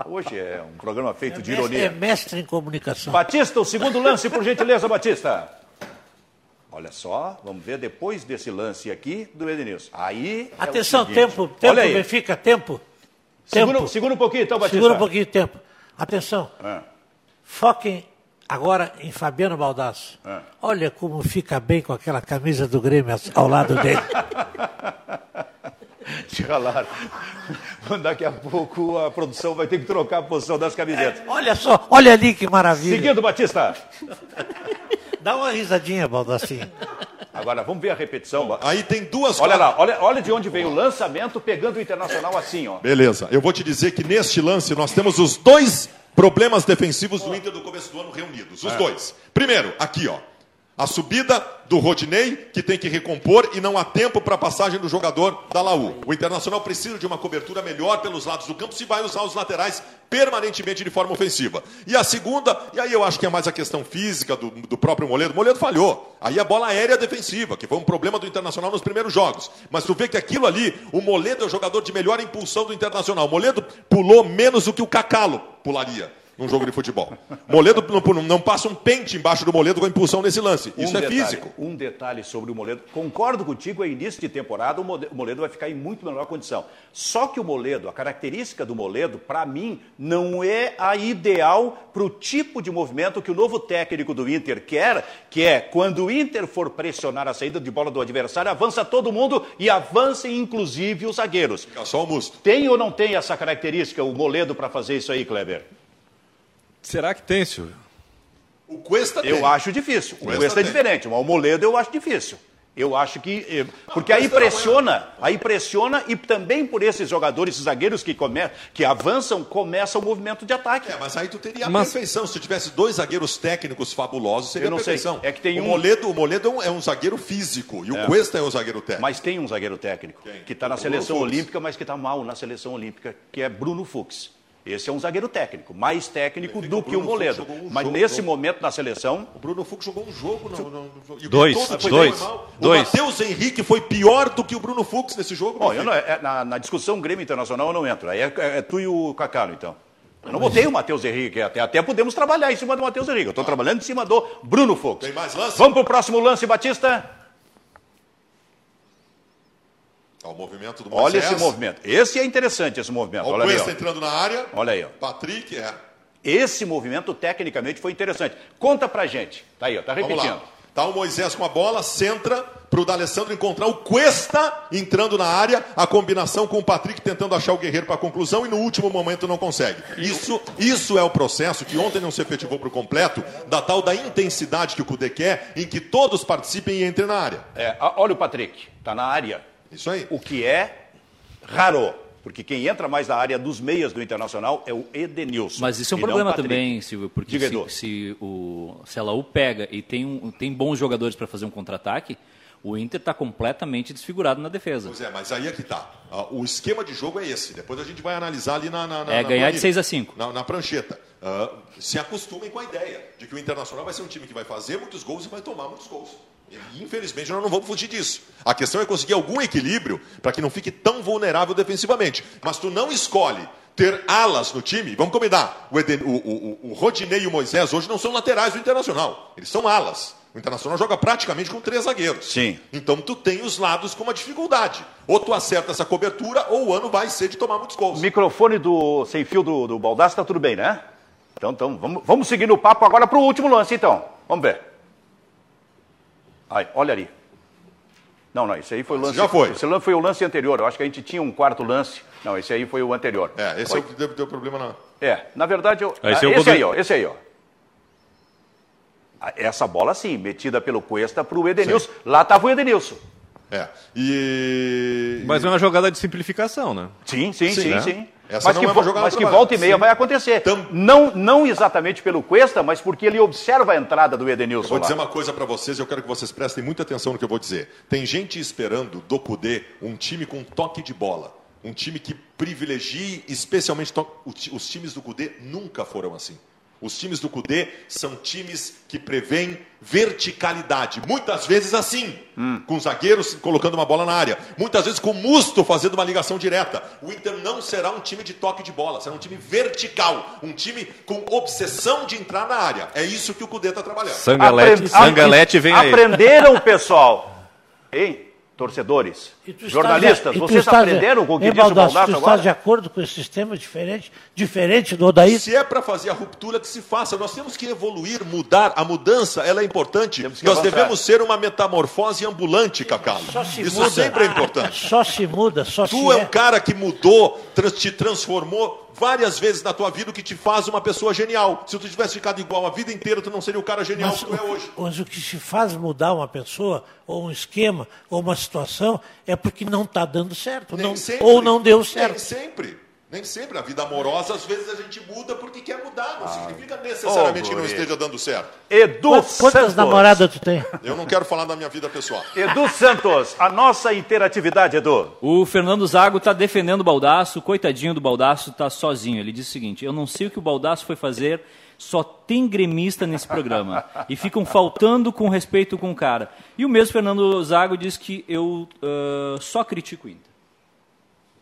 Hoje é um programa feito é de ironia. É mestre em comunicação. Batista, o segundo lance, por gentileza, Batista. Olha só, vamos ver depois desse lance aqui do Edenilson. Aí. É Atenção, tempo, tempo, Benfica, tempo. Segura, tempo. segura um pouquinho, então, Batista. Segura um pouquinho, tempo. Atenção. É. Foquem Agora, em Fabiano Baldasso. É. Olha como fica bem com aquela camisa do Grêmio ao lado dele. Ralaram. Daqui a pouco a produção vai ter que trocar a posição das camisetas. É, olha só, olha ali que maravilha. Seguindo, Batista. Dá uma risadinha, Baldassinho. Agora, vamos ver a repetição. Aí tem duas Olha lá, olha, olha de onde veio o lançamento, pegando o Internacional assim, ó. Beleza, eu vou te dizer que neste lance nós temos os dois problemas defensivos do Inter do começo do ano reunidos. Os é. dois. Primeiro, aqui, ó. A subida do Rodinei, que tem que recompor e não há tempo para a passagem do jogador da Laú. O Internacional precisa de uma cobertura melhor pelos lados do campo se vai usar os laterais permanentemente de forma ofensiva. E a segunda, e aí eu acho que é mais a questão física do, do próprio Moledo. Moledo falhou. Aí a bola aérea defensiva, que foi um problema do Internacional nos primeiros jogos. Mas tu vê que aquilo ali, o Moledo é o jogador de melhor impulsão do Internacional. O Moledo pulou menos do que o Cacalo pularia. Num jogo de futebol. Moledo não, não passa um pente embaixo do Moledo com a impulsão nesse lance. Isso um é detalhe, físico. Um detalhe sobre o Moledo. Concordo contigo, é início de temporada, o Moledo vai ficar em muito melhor condição. Só que o Moledo, a característica do Moledo, para mim, não é a ideal para o tipo de movimento que o novo técnico do Inter quer, que é quando o Inter for pressionar a saída de bola do adversário, avança todo mundo e avancem inclusive os zagueiros. Fica só o musto. Tem ou não tem essa característica, o Moledo, para fazer isso aí, Kleber? Será que tem, Silvio? O Cuesta Eu tem. acho difícil. O Cuesta Cuesta é tem. diferente, mas o Moledo eu acho difícil. Eu acho que. eh, Porque aí é. pressiona, aí pressiona e também por esses jogadores, esses zagueiros que, come, que avançam, começa o movimento de ataque. É, mas aí tu teria a Mas- perfeição. Se tu tivesse dois zagueiros técnicos fabulosos, seria Eu não a sei. perfeição. É que tem o um- Moledo, o Moledo é um, é um zagueiro físico e o Cuesta é o zagueiro técnico. Mas tem um zagueiro técnico Quem? que está na O Bruno seleção Fux. olímpica, mas que está mal na seleção olímpica, que é Bruno Fux. Esse é um zagueiro técnico, mais técnico do que o Bruno Fux Moledo. um Mas jogo, nesse jogo. momento na seleção, O Bruno Fux jogou um jogo. No, no, no- e o Dois, todo foi dois, mal. O dois. Matheus Henrique foi pior do que o Bruno Fux nesse jogo. Bom, não- é- na, na discussão Grêmio Internacional eu não entro. Aí é, é- é tu e o Cacalo, então. Eu não botei o Matheus Henrique, até, até podemos trabalhar em cima do Matheus Henrique. Eu estou trabalhando em cima do Bruno Fux. Tem mais lance? Vamos para o próximo lance, Batista? Ó, o movimento do Olha Moisés. esse movimento. Esse é interessante, esse movimento. Ó, o Olha ali, Cuesta ó. entrando na área. Olha aí, ó. Patrick, é. Esse movimento, tecnicamente, foi interessante. Conta pra gente. Tá aí, ó, tá repetindo. Tá o Moisés com a bola, centra pro D'Alessandro encontrar o Cuesta entrando na área, a combinação com o Patrick tentando achar o Guerreiro para a conclusão e no último momento não consegue. Isso, isso é o processo que ontem não se efetivou por completo, da tal da intensidade que o Cudê quer, em que todos participem e entrem na área. É, olha o Patrick, tá na área. Isso aí. O que é raro. Porque quem entra mais na área dos meias do Internacional é o Edenilson. Mas isso é um problema também, Silvio, porque se, se, o, se a Laú pega e tem, um, tem bons jogadores para fazer um contra-ataque, o Inter está completamente desfigurado na defesa. Pois é, mas aí é que tá. Ah, O esquema de jogo é esse. Depois a gente vai analisar ali na. na, na É na ganhar de planilha. 6 a 5. Na, na prancheta. Ah, se acostumem com a ideia de que o Internacional vai ser um time que vai fazer muitos gols e vai tomar muitos gols. E, infelizmente, nós não vamos fugir disso. A questão é conseguir algum equilíbrio para que não fique tão vulnerável defensivamente. Mas tu não escolhe ter alas no time. Vamos combinar. O, Eden, o, o, o- o Rodinei e o Moisés hoje não são laterais do Internacional. Eles são alas. O Internacional joga praticamente com três zagueiros. Sim. Então tu tem os lados com uma dificuldade. Ou tu acerta essa cobertura, ou o ano vai ser de tomar muitos gols. O microfone do sem fio do, do Baldassi tá tudo bem, né? Então, então vamos, vamos seguir no papo agora para o último lance, então. Vamos ver. Aí, olha ali. Não, não, esse aí foi o lance. Já foi. Esse lance foi o lance anterior. Eu acho que a gente tinha um quarto lance. Não, esse aí foi o anterior. É, esse Foi- é o que deu, deu problema na. É, na verdade, eu, Ah, esse ah, é o esse aí, ó, esse aí, ó. Ah, Essa bola sim, metida pelo Cuesta para o Edenilson. Lá estava o Edenilson. É. E. Mas é uma jogada de simplificação, né? Sim, sim, Sim, sim, né? sim. Essa mas que, é mas que volta e meia Sim. vai acontecer. Tam- Não, não exatamente pelo Cuesta, mas porque ele observa a entrada do Edenilson. Vou lá. dizer uma coisa pra vocês, eu quero que vocês prestem muita atenção no que eu vou dizer. Tem gente esperando do Cudê um time com toque de bola. Um time que privilegie, especialmente to- os times do Cudê nunca foram assim. Os times do Cudê são times que prevêem verticalidade. Muitas vezes assim, com zagueiros colocando uma bola na área. Muitas vezes com o Musto fazendo uma ligação direta. O Inter não será um time de toque de bola, será um time vertical. Um time com obsessão de entrar na área. É isso que o Cudê está trabalhando. Sangalete, Aprend- Sangalete vem aí. Aprenderam, pessoal? Hein? Torcedores, E tu estás- jornalistas, e tu vocês estás- aprenderam com o que disse o Baldassi, Baldasso tu estás de agora? acordo com esse sistema diferente, diferente do Odair? Se é para fazer a ruptura, que se faça. Nós temos que evoluir, mudar. A mudança, ela é importante. Nós avançar. devemos ser uma metamorfose ambulante, se Isso muda. sempre é importante. Só se muda, só se Tu é é. um cara que mudou, trans- te transformou várias vezes na tua vida, o que te faz uma pessoa genial. Se tu tivesse ficado igual a vida inteira, tu não seria o cara genial Mas, que tu é hoje. mas o que se faz mudar uma pessoa, ou um esquema, ou uma situação, é porque não está dando certo. Nem não- sempre. ou não deu Nem certo. sempre. Nem sempre. A vida amorosa, às vezes, a gente muda porque quer mudar. Não significa necessariamente Oh, que não esteja dando certo. Edu Quantas, quantas namoradas tu tem? Eu não quero falar da minha vida pessoal. Edu Santos, a nossa interatividade, Edu. O Fernando Zago está defendendo o Baldaço, coitadinho do Baldaço, está sozinho. Ele diz o seguinte: Eu não sei o que o Baldaço foi fazer, só tem gremista nesse programa. e ficam faltando com respeito com o cara. E o mesmo Fernando Zago diz que eu ah, só critico o Inter.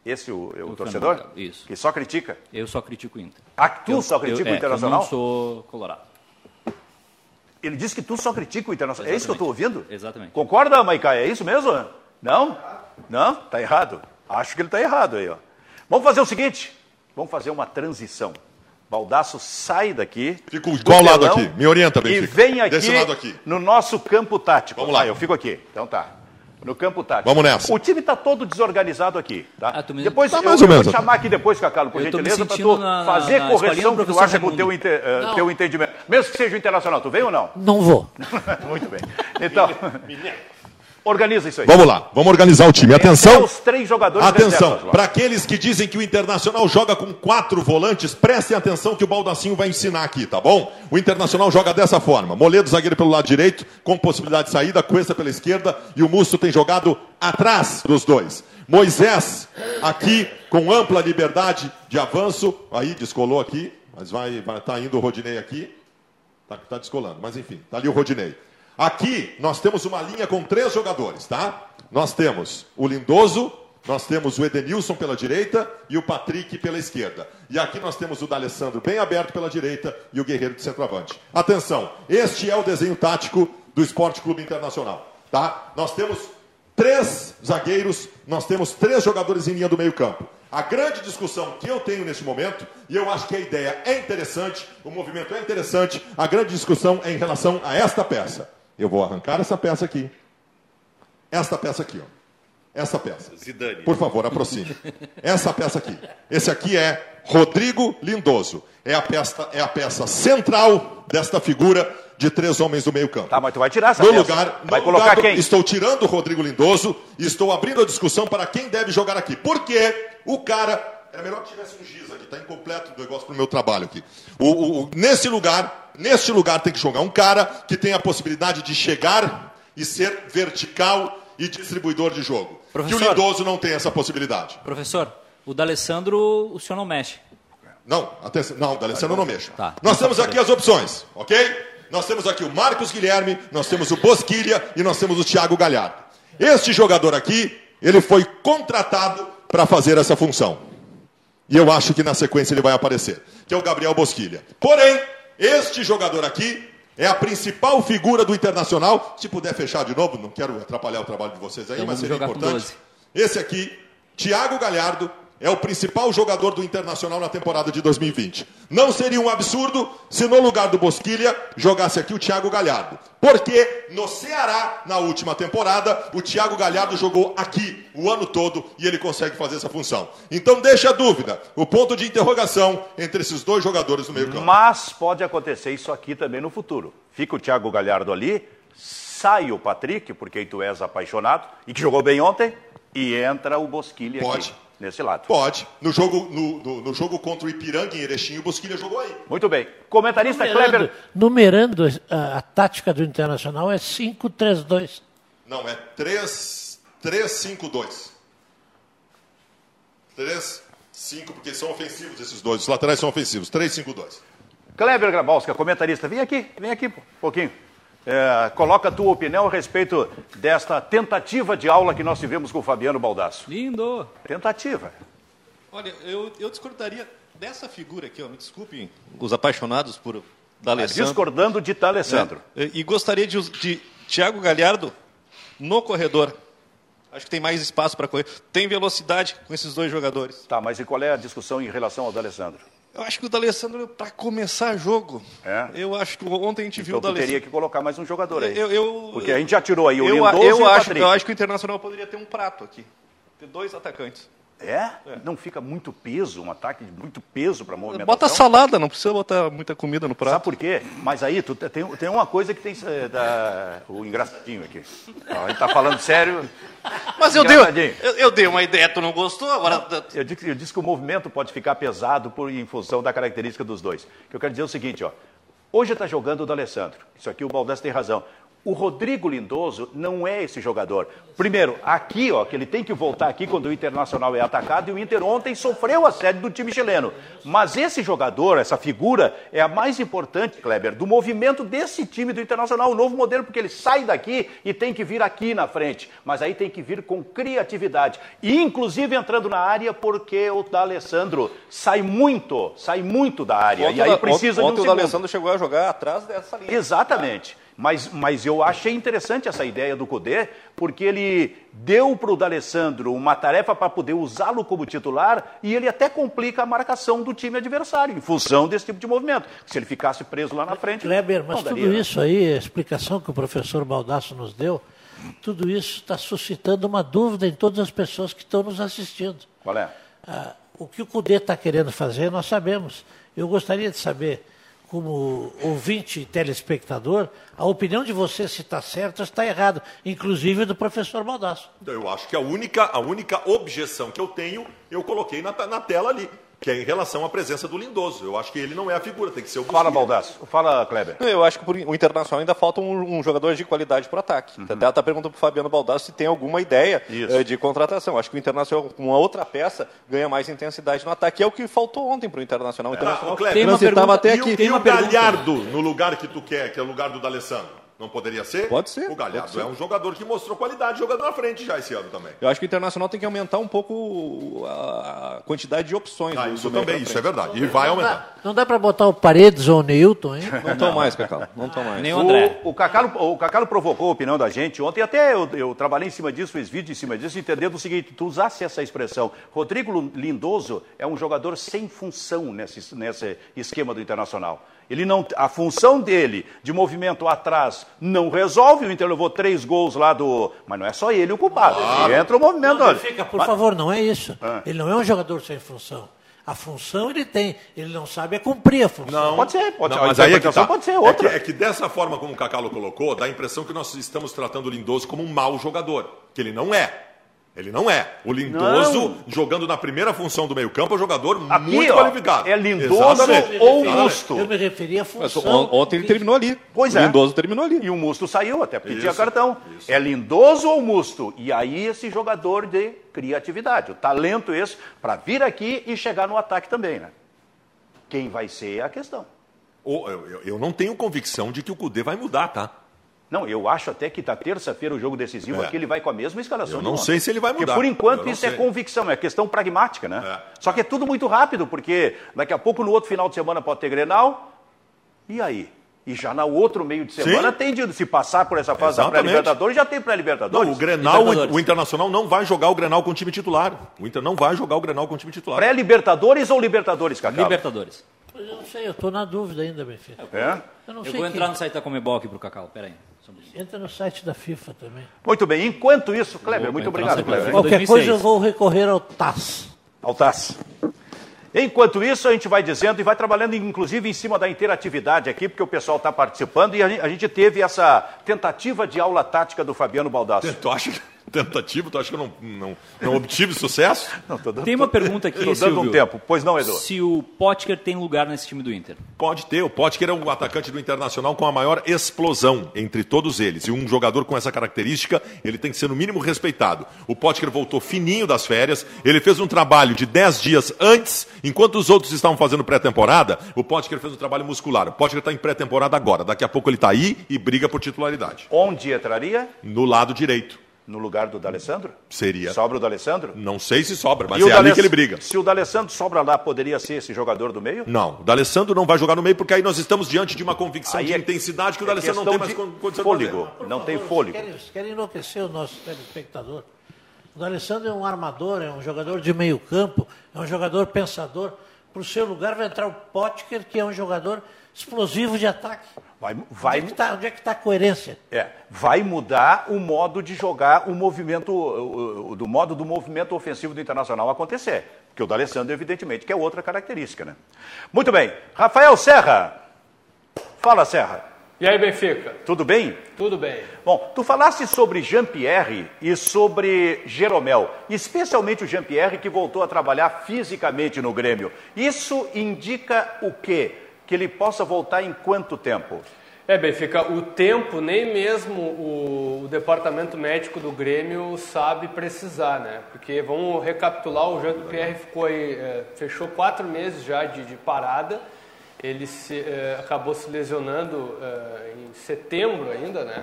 Esse o, é o O torcedor? Fernando, isso. Que só critica? Eu só critico o Inter. Ah, tu Eu- só critica eu- o é, Internacional? Eu não sou colorado. Ele disse que tu só critica o Internacional. É isso que eu estou ouvindo? Exatamente. Concorda, Maicaia? É isso mesmo? Não? Não? Tá errado. Acho que ele está errado aí, ó. Vamos fazer o seguinte: vamos fazer uma transição. Baldaço sai daqui. Fico do qual lado aqui? Me orienta, E Benfica. vem aqui, Desse lado aqui. no nosso campo tático. Vamos lá. Ah, eu fico aqui. Então tá. No campo tático. Vamos nessa. O time está todo desorganizado aqui. Tá? Ah, me- Depois Tá eu, mais ou eu menos, vou te chamar aqui depois, Cacalo, por gentileza, para tu na- fazer na correção que tu acha com o teu, Raimundo. inte- eh, teu entendimento. Mesmo que seja o internacional, tu vem ou não? Não vou. Muito bem. Então, organiza isso aí. Vamos lá, vamos organizar o time. Até Atenção, os três jogadores atenção. Para aqueles que dizem que o Internacional joga com quatro volantes, prestem atenção que o Baldacinho vai ensinar aqui, tá bom? O Internacional joga dessa forma: Moledo, zagueiro pelo lado direito, com possibilidade de saída, Cuesta pela esquerda e o Musso tem jogado atrás dos dois. Moisés aqui com ampla liberdade de avanço. Aí descolou aqui, mas vai, vai tá indo o Rodinei aqui. Tá, tá descolando, mas enfim, tá ali o Rodinei. Aqui nós temos uma linha com três jogadores, tá? Nós temos o Lindoso, nós temos o Edenilson pela direita e o Patrick pela esquerda. E aqui nós temos o D'Alessandro bem aberto pela direita e o Guerreiro de centroavante. Atenção, este é o desenho tático do Esporte Clube Internacional, tá? Nós temos três zagueiros, nós temos três jogadores em linha do meio-campo. A grande discussão que eu tenho neste momento, e eu acho que a ideia é interessante, o movimento é interessante, a grande discussão é em relação a esta peça. Eu vou arrancar essa peça aqui. Esta peça aqui, ó. Essa peça. Zidane. Por favor, aproxime. Essa peça aqui. Esse aqui é Rodrigo Lindoso. É a peça, é a peça central desta figura de três homens do meio-campo. Tá, mas tu vai tirar essa No peça. lugar, Vai no colocar lugar do- quem? Estou tirando o Rodrigo Lindoso e estou abrindo a discussão para quem deve jogar aqui. Porque o cara. Era melhor que tivesse um giz aqui, está incompleto o negócio para o meu trabalho aqui. O, o- o- nesse lugar, neste lugar tem que jogar um cara que tem a possibilidade de chegar e ser vertical e distribuidor de jogo. Que o Professor. Lindoso não tem essa possibilidade. Professor, o D'Alessandro, o senhor não mexe. Não, atenção, não, D'Alessandro não mexa. Tá. Nós temos aqui as opções, ok? Nós temos aqui o Marcos Guilherme, nós temos o Bosquilha e nós temos o Thiago Galhardo. Este jogador aqui, ele foi contratado para fazer essa função. E eu acho que na sequência ele vai aparecer, que é o Gabriel Bosquilha. Porém, este jogador aqui é a principal figura do Internacional. Se puder fechar de novo, não quero atrapalhar o trabalho de vocês aí, Então mas seria importante. 12. Esse aqui, Thiago Galhardo, é o principal jogador do Internacional na temporada de 2020. Não seria um absurdo se no lugar do Bosquilha jogasse aqui o Thiago Galhardo. Porque no Ceará, na última temporada, o Thiago Galhardo jogou aqui o ano todo e ele consegue fazer essa função. Então deixa a dúvida, o ponto de interrogação entre esses dois jogadores no meio campo. Mas pode acontecer isso aqui também no futuro. Fica o Thiago Galhardo ali, sai o Patrick, porque tu és apaixonado, e que jogou bem ontem, e entra o Bosquilha Pode. aqui, nesse lado. Pode. No jogo, no, no- no jogo contra o Ipiranga em Erechim, o Bosquilha jogou aí. Muito bem. Comentarista Numerando, Kleber. numerando, a, a tática do Internacional é 5-3-2. Não, é 3, 3 5, 2. 3, 5, porque são ofensivos esses dois. Os laterais são ofensivos. 3, 5, 2. Kleber Grabowska, comentarista, vem aqui, vem aqui um pouquinho. É, coloca a tua opinião a respeito desta tentativa de aula que nós tivemos com o Fabiano Baldasso. Lindo. Tentativa. Olha, eu, eu discordaria dessa figura aqui, ó, me desculpem os apaixonados por D'Alessandro. Discordando de D'Alessandro. É, E gostaria de, de Thiago Galhardo no corredor. Acho que tem mais espaço para correr. Tem velocidade com esses dois jogadores. Tá, mas e qual é a discussão em relação ao D'Alessandro? Eu acho que o D'Alessandro, para começar jogo, É? eu acho que ontem a gente viu Então o tu D'Alessandro. teria que colocar mais um jogador aí. Eu, eu- Porque a gente já tirou aí o eu, Lindoso eu e o acho, Patrick. eu acho que o Internacional poderia ter um prato aqui. Ter dois atacantes. É? Não fica muito peso, um ataque de muito peso para movimentação? Bota salada, não precisa botar muita comida no prato. Sabe por quê? Mas aí tu tem, tem uma coisa que tem eh, da- o engraçadinho aqui. Ó, a gente tá falando sério. Mas eu dei, eu, eu dei uma ideia, tu não gostou? Agora. Eu disse, eu disse que o movimento pode ficar pesado por, em função da característica dos dois. O que eu quero dizer é o seguinte, ó. Hoje está jogando o D'Alessandro. Isso aqui o Baldassi tem razão. O Rodrigo Lindoso não é esse jogador. Primeiro, aqui, ó, que ele tem que voltar aqui quando o Internacional é atacado, e o Inter ontem sofreu a sede do time chileno. Mas esse jogador, essa figura, é a mais importante, Kleber, do movimento desse time do Internacional, o novo modelo, porque ele sai daqui e tem que vir aqui na frente. Mas aí tem que vir com criatividade. E inclusive entrando na área, porque o D'Alessandro sai muito, sai muito da área. Ontem, e aí precisa ontem, de um o D'Alessandro chegou a jogar atrás dessa linha. Exatamente. Mas, mas eu achei interessante essa ideia do Cudê, porque ele deu para o D'Alessandro uma tarefa para poder usá-lo como titular e ele até complica a marcação do time adversário, em função desse tipo de movimento. Se ele ficasse preso lá na frente. Kleber, mas tudo daria, né? isso aí, a explicação que o professor Baldasso nos deu, tudo isso está suscitando uma dúvida em todas as pessoas que estão nos assistindo. Qual é? Ah, o que o Cudê está querendo fazer, nós sabemos. Eu gostaria de saber, como ouvinte e telespectador, a opinião de você se está certo ou se está errado, inclusive do professor Baldasso. Eu acho que a única, a única objeção que eu tenho, eu coloquei na, na tela ali, que é em relação à presença do Lindoso. Eu acho que ele não é a figura, tem que ser o Fala, Busquets. Baldasso. Fala, Kleber. Eu acho que por, o Internacional ainda falta um, um jogador de qualidade para o ataque. Até está perguntando para o Fabiano Baldasso se tem alguma ideia eh, de contratação. Acho que o Internacional, com uma outra peça, ganha mais intensidade no ataque. É o que faltou ontem para o Internacional. O Internacional Ah, Kleber, Tem uma pergunta- até E o, aqui. tem e uma o pergunta. Galhardo, no lugar que tu quer, que é o lugar do D'Alessandro? Não poderia ser? Pode ser, O Galhardo ser. é um jogador que mostrou qualidade jogando na frente já esse ano também. Eu acho que o Internacional tem que aumentar um pouco a quantidade de opções. Ah, isso também, isso é verdade. E vai Não aumentar. dá, não dá para botar o Paredes ou o Neilton, hein? Não estão mais, Cacau. Não estão mais. Nem o André. O, o, Cacalo, o Cacalo provocou a opinião da gente ontem, até eu, eu trabalhei em cima disso, fiz vídeo em cima disso, entendendo o seguinte: tu usasse essa expressão. Rodrigo Lindoso é um jogador sem função nesse, nesse esquema do Internacional. Ele não, a função dele de movimento atrás não resolve. O Inter levou três gols lá do. Mas não é só ele o culpado. Entra o movimento. Não, fica, por favor, não é isso. Ele não é um jogador sem função. A função ele tem, ele não sabe é cumprir a função. Pode ser, pode Não, ser. mas A aí é que tá. pode ser É outra. que, é que dessa forma como o Cacalo colocou, dá a impressão que nós estamos tratando o Lindoso como um mau jogador. Que ele não é. Ele não é. O Lindoso, Não. jogando na primeira função do meio-campo, é um jogador Aqui, muito ó, qualificado. é Lindoso Exatamente. ou. Musto. Eu me referi à Mas função. on- ontem ele terminou ali. Pois o é. Lindoso terminou ali. E o Musto saiu, até porque tinha Isso, cartão. É Lindoso ou Musto? E aí esse jogador de criatividade, o talento esse, para vir aqui e chegar no ataque também, né? Quem vai ser é a questão. Ou, eu, eu- eu não tenho convicção de que o Cudê vai mudar, tá? Não, eu acho até que da terça-feira o jogo decisivo É. aqui ele vai com a mesma escalação. Eu não sei se ele vai Porque mudar. por Eu enquanto isso é sei. convicção, é questão pragmática, né? É. Só que é tudo muito rápido, porque daqui a pouco no outro final de semana pode ter Grenal. E aí? E já no outro meio de semana Sim. tem de se passar por essa fase da Exatamente. pré-libertadores, já tem pré-libertadores. o Grenal, o Internacional não vai jogar o Grenal com o time titular. O Inter não vai jogar o Grenal com o time titular. Pré-libertadores ou Libertadores, Cacau? Libertadores. Eu não sei, eu estou na dúvida ainda, meu filho. É? Eu não Eu sei vou quem- entrar no site da Comebol aqui pro Cacau. Pera Entra no site da FIFA também. Muito bem, enquanto isso, Kleber, muito obrigado, Kleber. Qualquer 2006. coisa eu vou recorrer ao TAS. Altas. Enquanto isso, a gente vai dizendo e vai trabalhando, inclusive, em cima da interatividade aqui, porque o pessoal está participando e a gente, teve essa tentativa de aula tática do Fabiano Baldasso. Tu acha que tentativa, tu acha que eu não, não, não obtive sucesso? Não, tô dando, Tem uma pergunta aqui, tô dando um tempo. Pois não, Edu? Se o Potker tem lugar nesse time do Inter. Pode ter. O Potker é o atacante do Internacional com a maior explosão entre todos eles. E um jogador com essa característica, ele tem que ser no mínimo respeitado. O Potker voltou fininho das férias. Ele fez um trabalho de 10 dias antes, enquanto os outros estavam fazendo pré-temporada. O Potker fez um trabalho muscular. O Potker está em pré-temporada agora. Daqui a pouco ele está aí e briga por titularidade. Onde entraria? No lado direito. No lugar do D'Alessandro? Seria. Sobra o D'Alessandro? Não sei se sobra, mas E o é ali que ele briga. Se o D'Alessandro sobra lá, poderia ser esse jogador do meio? Não, o D'Alessandro não vai jogar no meio porque aí nós estamos diante de uma convicção Aí de é- intensidade que o é D'Alessandro não tem mais de con- condição de fôlego. fazer. Não tem fôlego. Querem, querem enlouquecer o nosso telespectador. O D'Alessandro é um armador, é um jogador de meio campo, é um jogador pensador. Para o seu lugar vai entrar o Potker, que é um jogador explosivo de ataque. Vai, vai, Onde é que está tá a coerência? É, vai mudar o modo de jogar o movimento, o, o- do modo do movimento ofensivo do Internacional acontecer. Porque o D'Alessandro, evidentemente, que é outra característica, né? Muito bem. Rafael Serra. Fala, Serra. E aí, Benfica? Tudo bem? Tudo bem. Bom, tu falaste sobre Jean-Pierre e sobre Jeromel, especialmente o Jean-Pierre que voltou a trabalhar fisicamente no Grêmio. Isso indica o quê? Que ele possa voltar em quanto tempo? É, Benfica, o tempo nem mesmo o, o, departamento médico do Grêmio sabe precisar, né? Porque vamos recapitular, o Jean-Pierre ficou aí, é, fechou quatro meses já de, de parada, ele se, é, acabou se lesionando é, em setembro ainda, né?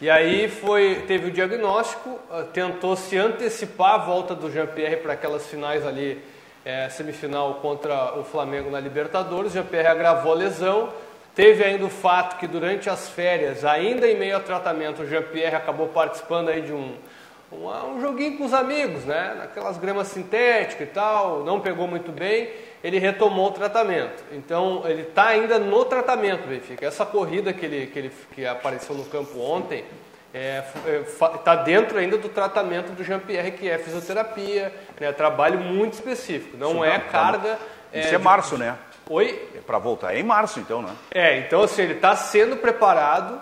E aí foi, teve o diagnóstico, é, tentou se antecipar a volta do Jean-Pierre para aquelas finais ali, é, semifinal contra o Flamengo na Libertadores, o Jean-Pierre agravou a lesão, Teve ainda o fato que durante as férias, ainda em meio ao tratamento, o Jean-Pierre acabou participando aí de um, um, um, joguinho com os amigos, né? Naquelas gramas sintéticas e tal, não pegou muito bem, ele retomou o tratamento. Então, ele está ainda no tratamento, Benfica. Essa corrida que ele, que ele que apareceu no campo ontem, está é, é, tá dentro ainda do tratamento do Jean-Pierre, que é fisioterapia, né? trabalho muito específico, não Isso é não, carga... Isso é, é março, de... né? Oi? É para voltar é em março, então, né? É, então assim, ele está sendo preparado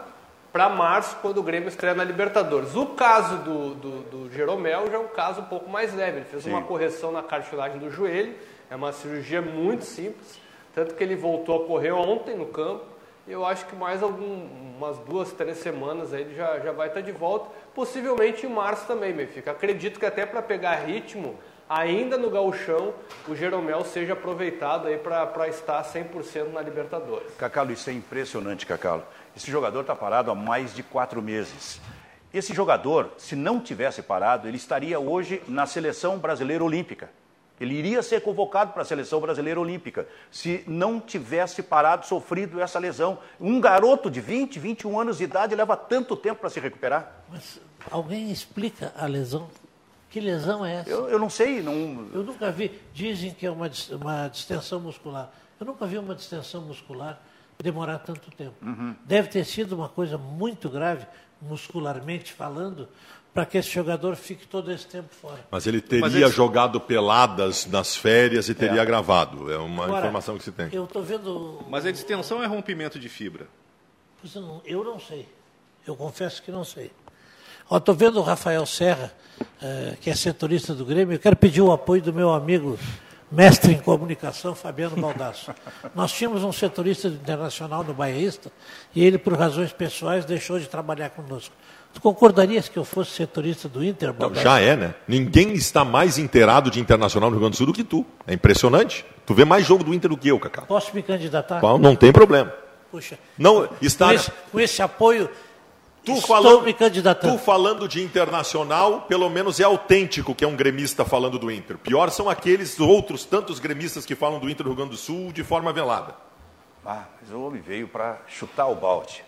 para março, quando o Grêmio estreia na Libertadores. O caso do, do, do Jeromel já é um caso um pouco mais leve. Ele fez Sim. uma correção na cartilagem do joelho, é uma cirurgia muito simples, tanto que ele voltou a correr ontem no campo. Eu acho que mais algumas duas, três semanas aí ele já, já vai estar de volta. Possivelmente em março também, Benfica. Acredito que até para pegar ritmo ainda no gauchão, o Jeromel seja aproveitado aí para estar 100% na Libertadores. Cacalo, isso é impressionante, Cacalo. Esse jogador está parado há mais de quatro meses. Esse jogador, se não tivesse parado, ele estaria hoje na seleção brasileira olímpica. Ele iria ser convocado para a seleção brasileira olímpica se não tivesse parado, sofrido essa lesão. Um garoto de 20, 21 anos de idade leva tanto tempo para se recuperar. Mas alguém explica a lesão? Que lesão é essa? Eu, eu não sei. Não... Eu nunca vi. Dizem que é uma, uma distensão muscular. Eu nunca vi uma distensão muscular demorar tanto tempo. Uhum. Deve ter sido uma coisa muito grave, muscularmente falando, para que esse jogador fique todo esse tempo fora. Mas ele teria Mas jogado peladas nas férias e teria é. gravado. É uma Agora, informação que se tem. Eu estou vendo. Mas a distensão é rompimento de fibra? Eu não, eu não sei. Eu confesso que não sei. Estou vendo o Rafael Serra, uh, que é setorista do Grêmio. Eu quero pedir o apoio do meu amigo, mestre em comunicação, Fabiano Baldasso. Nós tínhamos um setorista internacional no Bairrista e ele, por razões pessoais, deixou de trabalhar conosco. Tu concordarias que eu fosse setorista do Inter? Não, já é, né? Ninguém está mais inteirado de internacional no Rio Grande do Sul do que tu. É impressionante. Tu vê mais jogo do Inter do que eu, Cacá. Posso me candidatar? Não tem problema. Puxa. Não, está... com, esse, com esse apoio Tu falando, me candidatando. Tu falando de internacional, pelo menos é autêntico que é um gremista falando do Inter. Pior são aqueles outros tantos gremistas que falam do Inter do Rio Grande do Sul de forma velada. Ah, mas o homem veio para chutar o balde.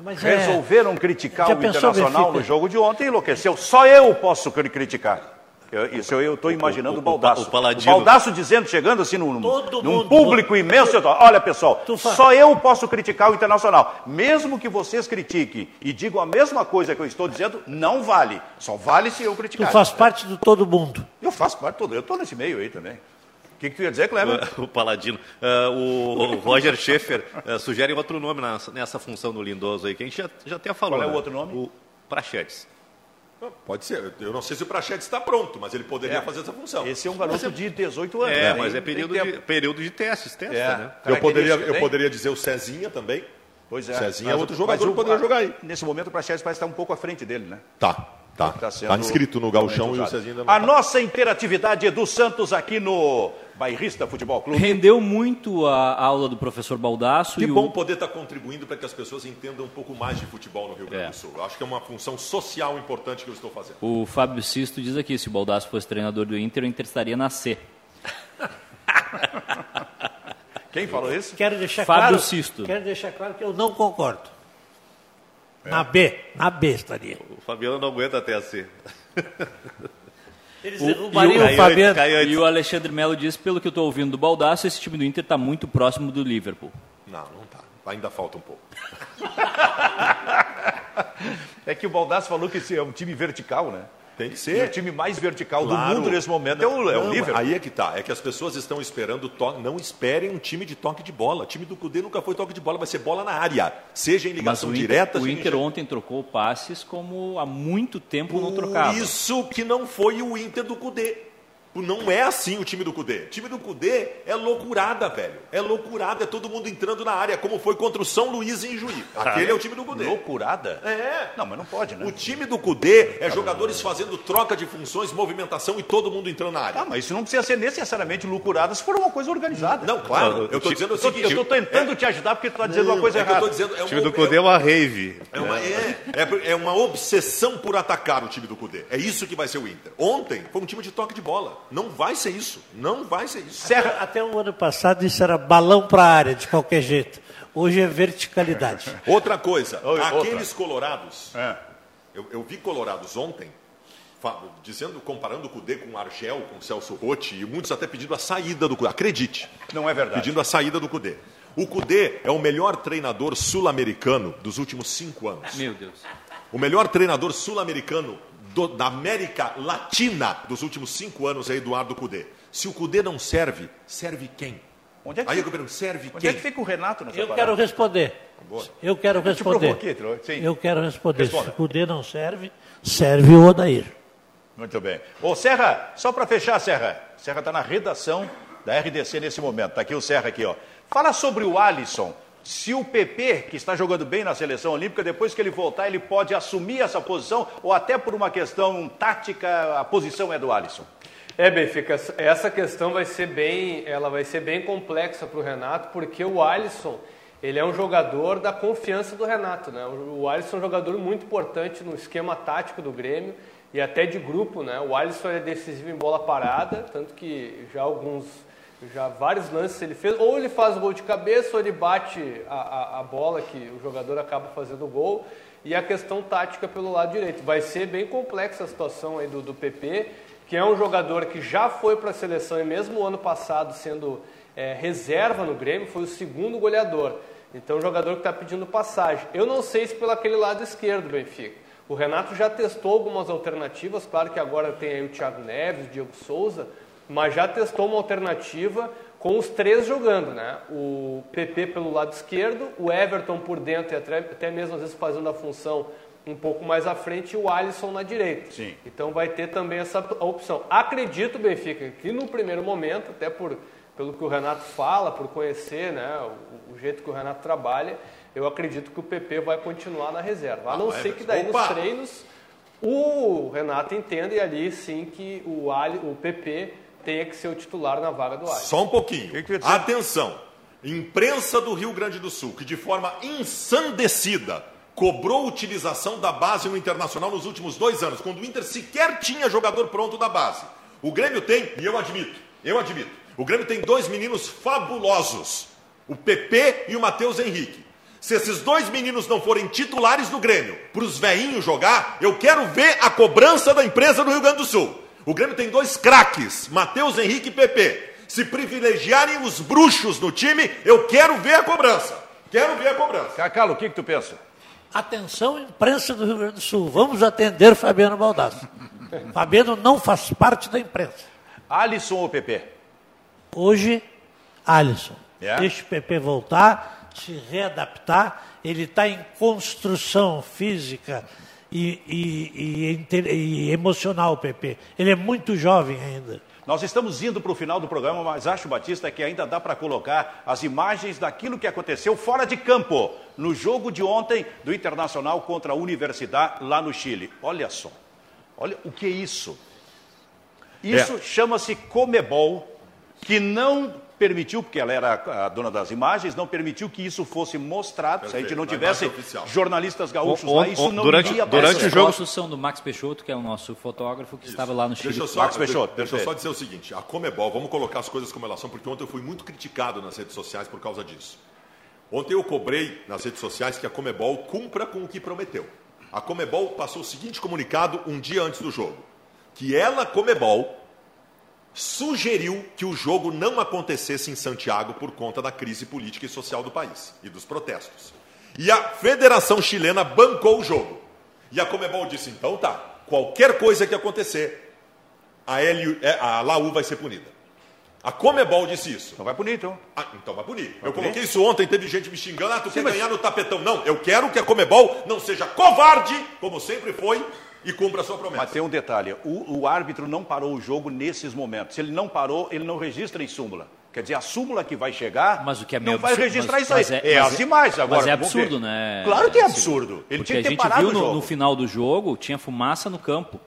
É, mas é- Resolveram é... criticar o Internacional no jogo de ontem e enlouqueceu. Só eu posso criticar. Eu, isso eu estou imaginando o, o, o Baldaço. O, o, Baldaço dizendo, chegando assim num, num público imenso. Olha, pessoal, só eu posso criticar o Internacional. Mesmo que vocês critiquem e digam a mesma coisa que eu estou dizendo, não vale. Só vale se eu criticar. Tu faz parte do todo mundo. Eu faço parte do todo. Eu estou nesse meio aí também. O que, que tu ia dizer, Cleber? O, Paladino. Uh, o, o, Roger Schaefer uh, sugere outro nome nessa, nessa função do Lindoso aí, que a gente já, já até falou. Qual é o né? outro nome? O Prachetes. Pode ser. Eu não sei se o Prachetes está pronto, mas ele poderia é. fazer essa função. Esse é um garoto é... de 18 anos. É, né? mas é período de, período de testes, testa, é. né? Eu poderia, eu poderia dizer o Cezinha também. Pois é. Cezinha é outro jogador que poderia jogar aí. Nesse momento o Prachetes parece estar um pouco à frente dele, né? Tá. Tá, tá, tá inscrito no Galchão e o Cezinha ainda não A tá. nossa interatividade do Santos aqui no Bairrista Futebol Clube. Rendeu muito a aula do professor Baldasso. Que bom o... poder estar contribuindo para que as pessoas entendam um pouco mais de futebol no Rio Grande do é. Sul. Eu acho que é uma função social importante que eu estou fazendo. O Fábio Sisto diz aqui, se o Baldasso fosse treinador do Inter, o Inter estaria na C. Quem falou isso? Quero deixar Fábio claro, Sisto. Quero deixar claro que eu não concordo. É. Na B, na B estaria. O Fabiano não aguenta até a C. Eles derrubariam o, o Fabiano. E o Alexandre Melo disse, pelo que eu estou ouvindo do Baldaço, esse time do Inter está muito próximo do Liverpool. Não, não está. Ainda falta um pouco. é que o Baldaço falou que esse é um time vertical, né? Tem que ser. E o time mais vertical claro. do mundo nesse momento não, é o, é o Liverpool. Aí é que tá. É que as pessoas estão esperando toque. Não esperem um time de toque de bola. O time do Cudê nunca foi toque de bola, vai ser bola na área. Seja em ligação Mas o direta. Inter, o Inter ontem trocou passes como há muito tempo Por não trocava. Isso que não foi o Inter do Cudê. Não é assim o time do Cudê. O time do Cudê é loucurada, velho. É loucurada, é todo mundo entrando na área, como foi contra o São Luís em Juí. Aquele é o time do Cudê. Loucurada? É. Não, mas não pode, né? O time do Cudê é jogadores fazendo troca de funções, movimentação e todo mundo entrando na área. Ah, mas isso não precisa ser necessariamente loucurada se for uma coisa organizada. Não, claro. Eu estou dizendo o seguinte. eu estou tentando te ajudar porque tu está dizendo Não, uma coisa é errada. dizendo, é O time uma- do Cudê é uma rave. É uma, é, é, é uma obsessão por atacar o time do Cudê. É isso que vai ser o Inter. Ontem foi um time de toque de bola. Não vai ser isso. Não vai ser isso. Serra, Até o ano passado isso era balão para a área, de qualquer jeito. Hoje é verticalidade. Outra coisa, Oi, aqueles colorados, É. eu, eu vi colorados ontem, dizendo, comparando o Cudê com o Argel, com o Celso Rotti, e muitos até pedindo a saída do Cudê. Acredite. Não é verdade. Pedindo a saída do Cudê. O Cudê é o melhor treinador sul-americano dos últimos cinco anos. Meu Deus. O melhor treinador sul-americano do- da América Latina dos últimos cinco anos é Eduardo Cudê. Se o Cudê não serve, serve quem? Onde é que Aí fica- eu pergunto, serve onde quem? é que fica o Renato nessa Eu parada? quero responder. Eu quero responder. Tro- sim. Eu quero responder. Responda. Se o Cudê não serve, serve o Odair. Muito bem. Ô, Serra, só para fechar, Serra. Serra está na redação da RDC nesse momento. Está aqui o Serra aqui, ó. Fala sobre o Alisson. Se o PP, que está jogando bem na seleção olímpica, depois que ele voltar, ele pode assumir essa posição, ou até por uma questão tática, a posição é do Alisson. É, Benfica, essa questão vai ser bem, ela vai ser bem complexa para o Renato, porque o Alisson, ele é um jogador da confiança do Renato, né? O Alisson é um jogador muito importante no esquema tático do Grêmio e até de grupo, né? O Alisson é decisivo em bola parada, tanto que já alguns, já vários lances ele fez, ou ele faz o gol de cabeça, ou ele bate a, a, a bola que o jogador acaba fazendo o gol. E a questão tática pelo lado direito. Vai ser bem complexa a situação aí do, do PP, que é um jogador que já foi para a seleção e mesmo o ano passado sendo é, reserva no Grêmio, foi o segundo goleador. Então, jogador que está pedindo passagem. Eu não sei se pelo aquele lado esquerdo, Benfica. O Renato já testou algumas alternativas, claro que agora tem aí o Thiago Neves, o Diego Souza, mas já testou uma alternativa com os três jogando, né? O PP pelo lado esquerdo, o Everton por dentro e até, até mesmo às vezes fazendo a função um pouco mais à frente e o Alisson na direita. Sim. Então vai ter também essa opção. Acredito, Benfica, que no primeiro momento, até por, pelo que o Renato fala, por conhecer né, o, o jeito que o Renato trabalha, eu acredito que o PP vai continuar na reserva. A não Ah, ser que daí opa! nos treinos o Renato entenda e ali sim que o, Ali, o PP tenha que ser o titular na vaga do Alisson. Só um pouquinho. que que? Atenção. Imprensa do Rio Grande do Sul, que de forma ensandecida cobrou a utilização da base no Internacional nos últimos dois anos, quando o Inter sequer tinha jogador pronto da base. O Grêmio tem, e eu admito, eu admito, o Grêmio tem dois meninos fabulosos, o PP e o Matheus Henrique. Se esses dois meninos não forem titulares do Grêmio para os veinhos jogar, eu quero ver a cobrança da imprensa do Rio Grande do Sul. O Grêmio tem dois craques, Matheus Henrique e PP. Se privilegiarem os bruxos no time, eu quero ver a cobrança. Quero ver a cobrança. Cacalo, o que, que tu pensa? Atenção, imprensa do Rio Grande do Sul. Vamos atender Fabiano Baldassi. Fabiano não faz parte da imprensa. Alisson ou PP? Hoje, Alisson. É? Deixa o PP voltar, se readaptar. Ele está em construção física e, e- e inte- e emocional, o PP. Ele é muito jovem ainda. Nós estamos indo para o final do programa, mas acho, Batista, que ainda dá para colocar as imagens daquilo que aconteceu fora de campo, no jogo de ontem do Internacional contra a Universidade lá no Chile. Olha só, olha o que é isso. Isso chama-se Comebol, que não permitiu, porque ela era a dona das imagens, não permitiu que isso fosse mostrado. Se a gente Perfeito, não a tivesse jornalistas gaúchos On- lá, isso não durante- iria durante o jogo- são do Max Peixoto, que é o nosso fotógrafo que estava lá no Chile. Deixa eu, só, Marcos Peixoto, deixa eu perfeito. só dizer o seguinte: a Comebol, vamos colocar as coisas como elas são, porque ontem eu fui muito criticado nas redes sociais por causa disso. Ontem eu cobrei nas redes sociais que a Comebol cumpra com o que prometeu. A Comebol passou o seguinte comunicado um dia antes do jogo: que ela, Comebol, sugeriu que o jogo não acontecesse em Santiago por conta da crise política e social do país e dos protestos. E a Federação Chilena bancou o jogo. E a Comebol disse: então tá, qualquer coisa que acontecer, a, LU, é, a Laú vai ser punida. A Comebol disse isso. Então vai bonito. hein? Ah, então vai punir. eu punir? coloquei isso ontem, teve gente me xingando, ah, tu quer mas- ganhar no tapetão. Não, eu quero que a Comebol não seja covarde, como sempre foi, e cumpra a sua promessa. Mas tem um detalhe: o, o árbitro não parou o jogo nesses momentos. Se ele não parou, ele não registra em súmula. Quer dizer, a súmula que vai chegar Mas o que é não meio vai absurdo, registrar mas- isso aí. mas É, é- mas as é- imagens agora. Mas é absurdo, né? Claro que é Silvio? absurdo. Ele Porque tinha a que ter gente parado viu no, no final do jogo, tinha fumaça no campo.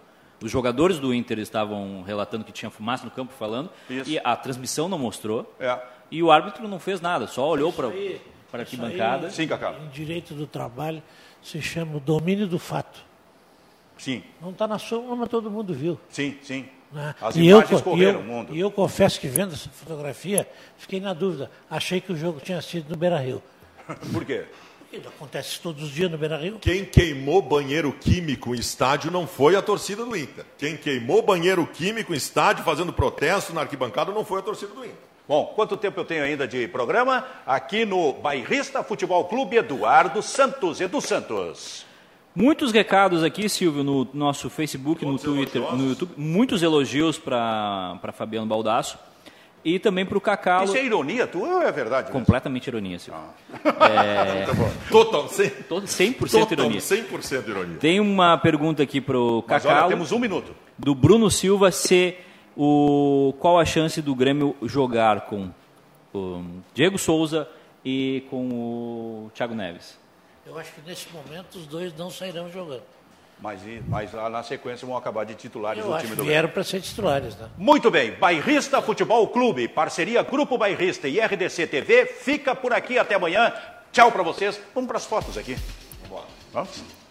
Os jogadores do Inter estavam relatando que tinha fumaça no campo falando. Isso. E a transmissão não mostrou. É. E o árbitro não fez nada, só olhou para a arquibancada. aí, Sim, Cacá. Em direito do trabalho, se chama o domínio do fato. Sim, Não está na súmula, mas todo mundo viu. sim, sim. né? As e, eu, imagens co- e, correram eu, o mundo. e eu confesso que vendo essa fotografia, fiquei na dúvida. Achei que o jogo tinha sido no Beira-Rio. Por quê? Porque Acontece todos os dias no Beira-Rio. Quem queimou banheiro químico em estádio não foi a torcida do Inter. Quem queimou banheiro químico em estádio fazendo protesto na arquibancada não foi a torcida do Inter. Bom, quanto tempo eu tenho ainda de programa? Aqui no Bairrista Futebol Clube Eduardo Santos. Edu Santos. Muitos recados aqui, Silvio, no nosso Facebook, no Twitter, elogiosos. no YouTube. Muitos elogios para Fabiano Baldasso. E também para o Cacalo. Isso é ironia tua ou é verdade? mesmo? Completamente ironia, Silvio. Total, 100%, Todo 100% total, ironia. 100% ironia. Tem uma pergunta aqui para o Mas olha, Cacalo, temos um minuto. do Bruno Silva, se o, qual a chance do Grêmio jogar com o Diego Souza e com o Thiago Neves? Eu acho que nesse momento os dois não sairão jogando. Mas, mas lá na sequência vão acabar de titulares Eu do acho time do vieram para ser titulares. Né? Muito bem, Bairrista Futebol Clube, parceria Grupo Bairrista e RDC TV, fica por aqui até amanhã. Tchau para vocês. Vamos para as fotos aqui. Vamos?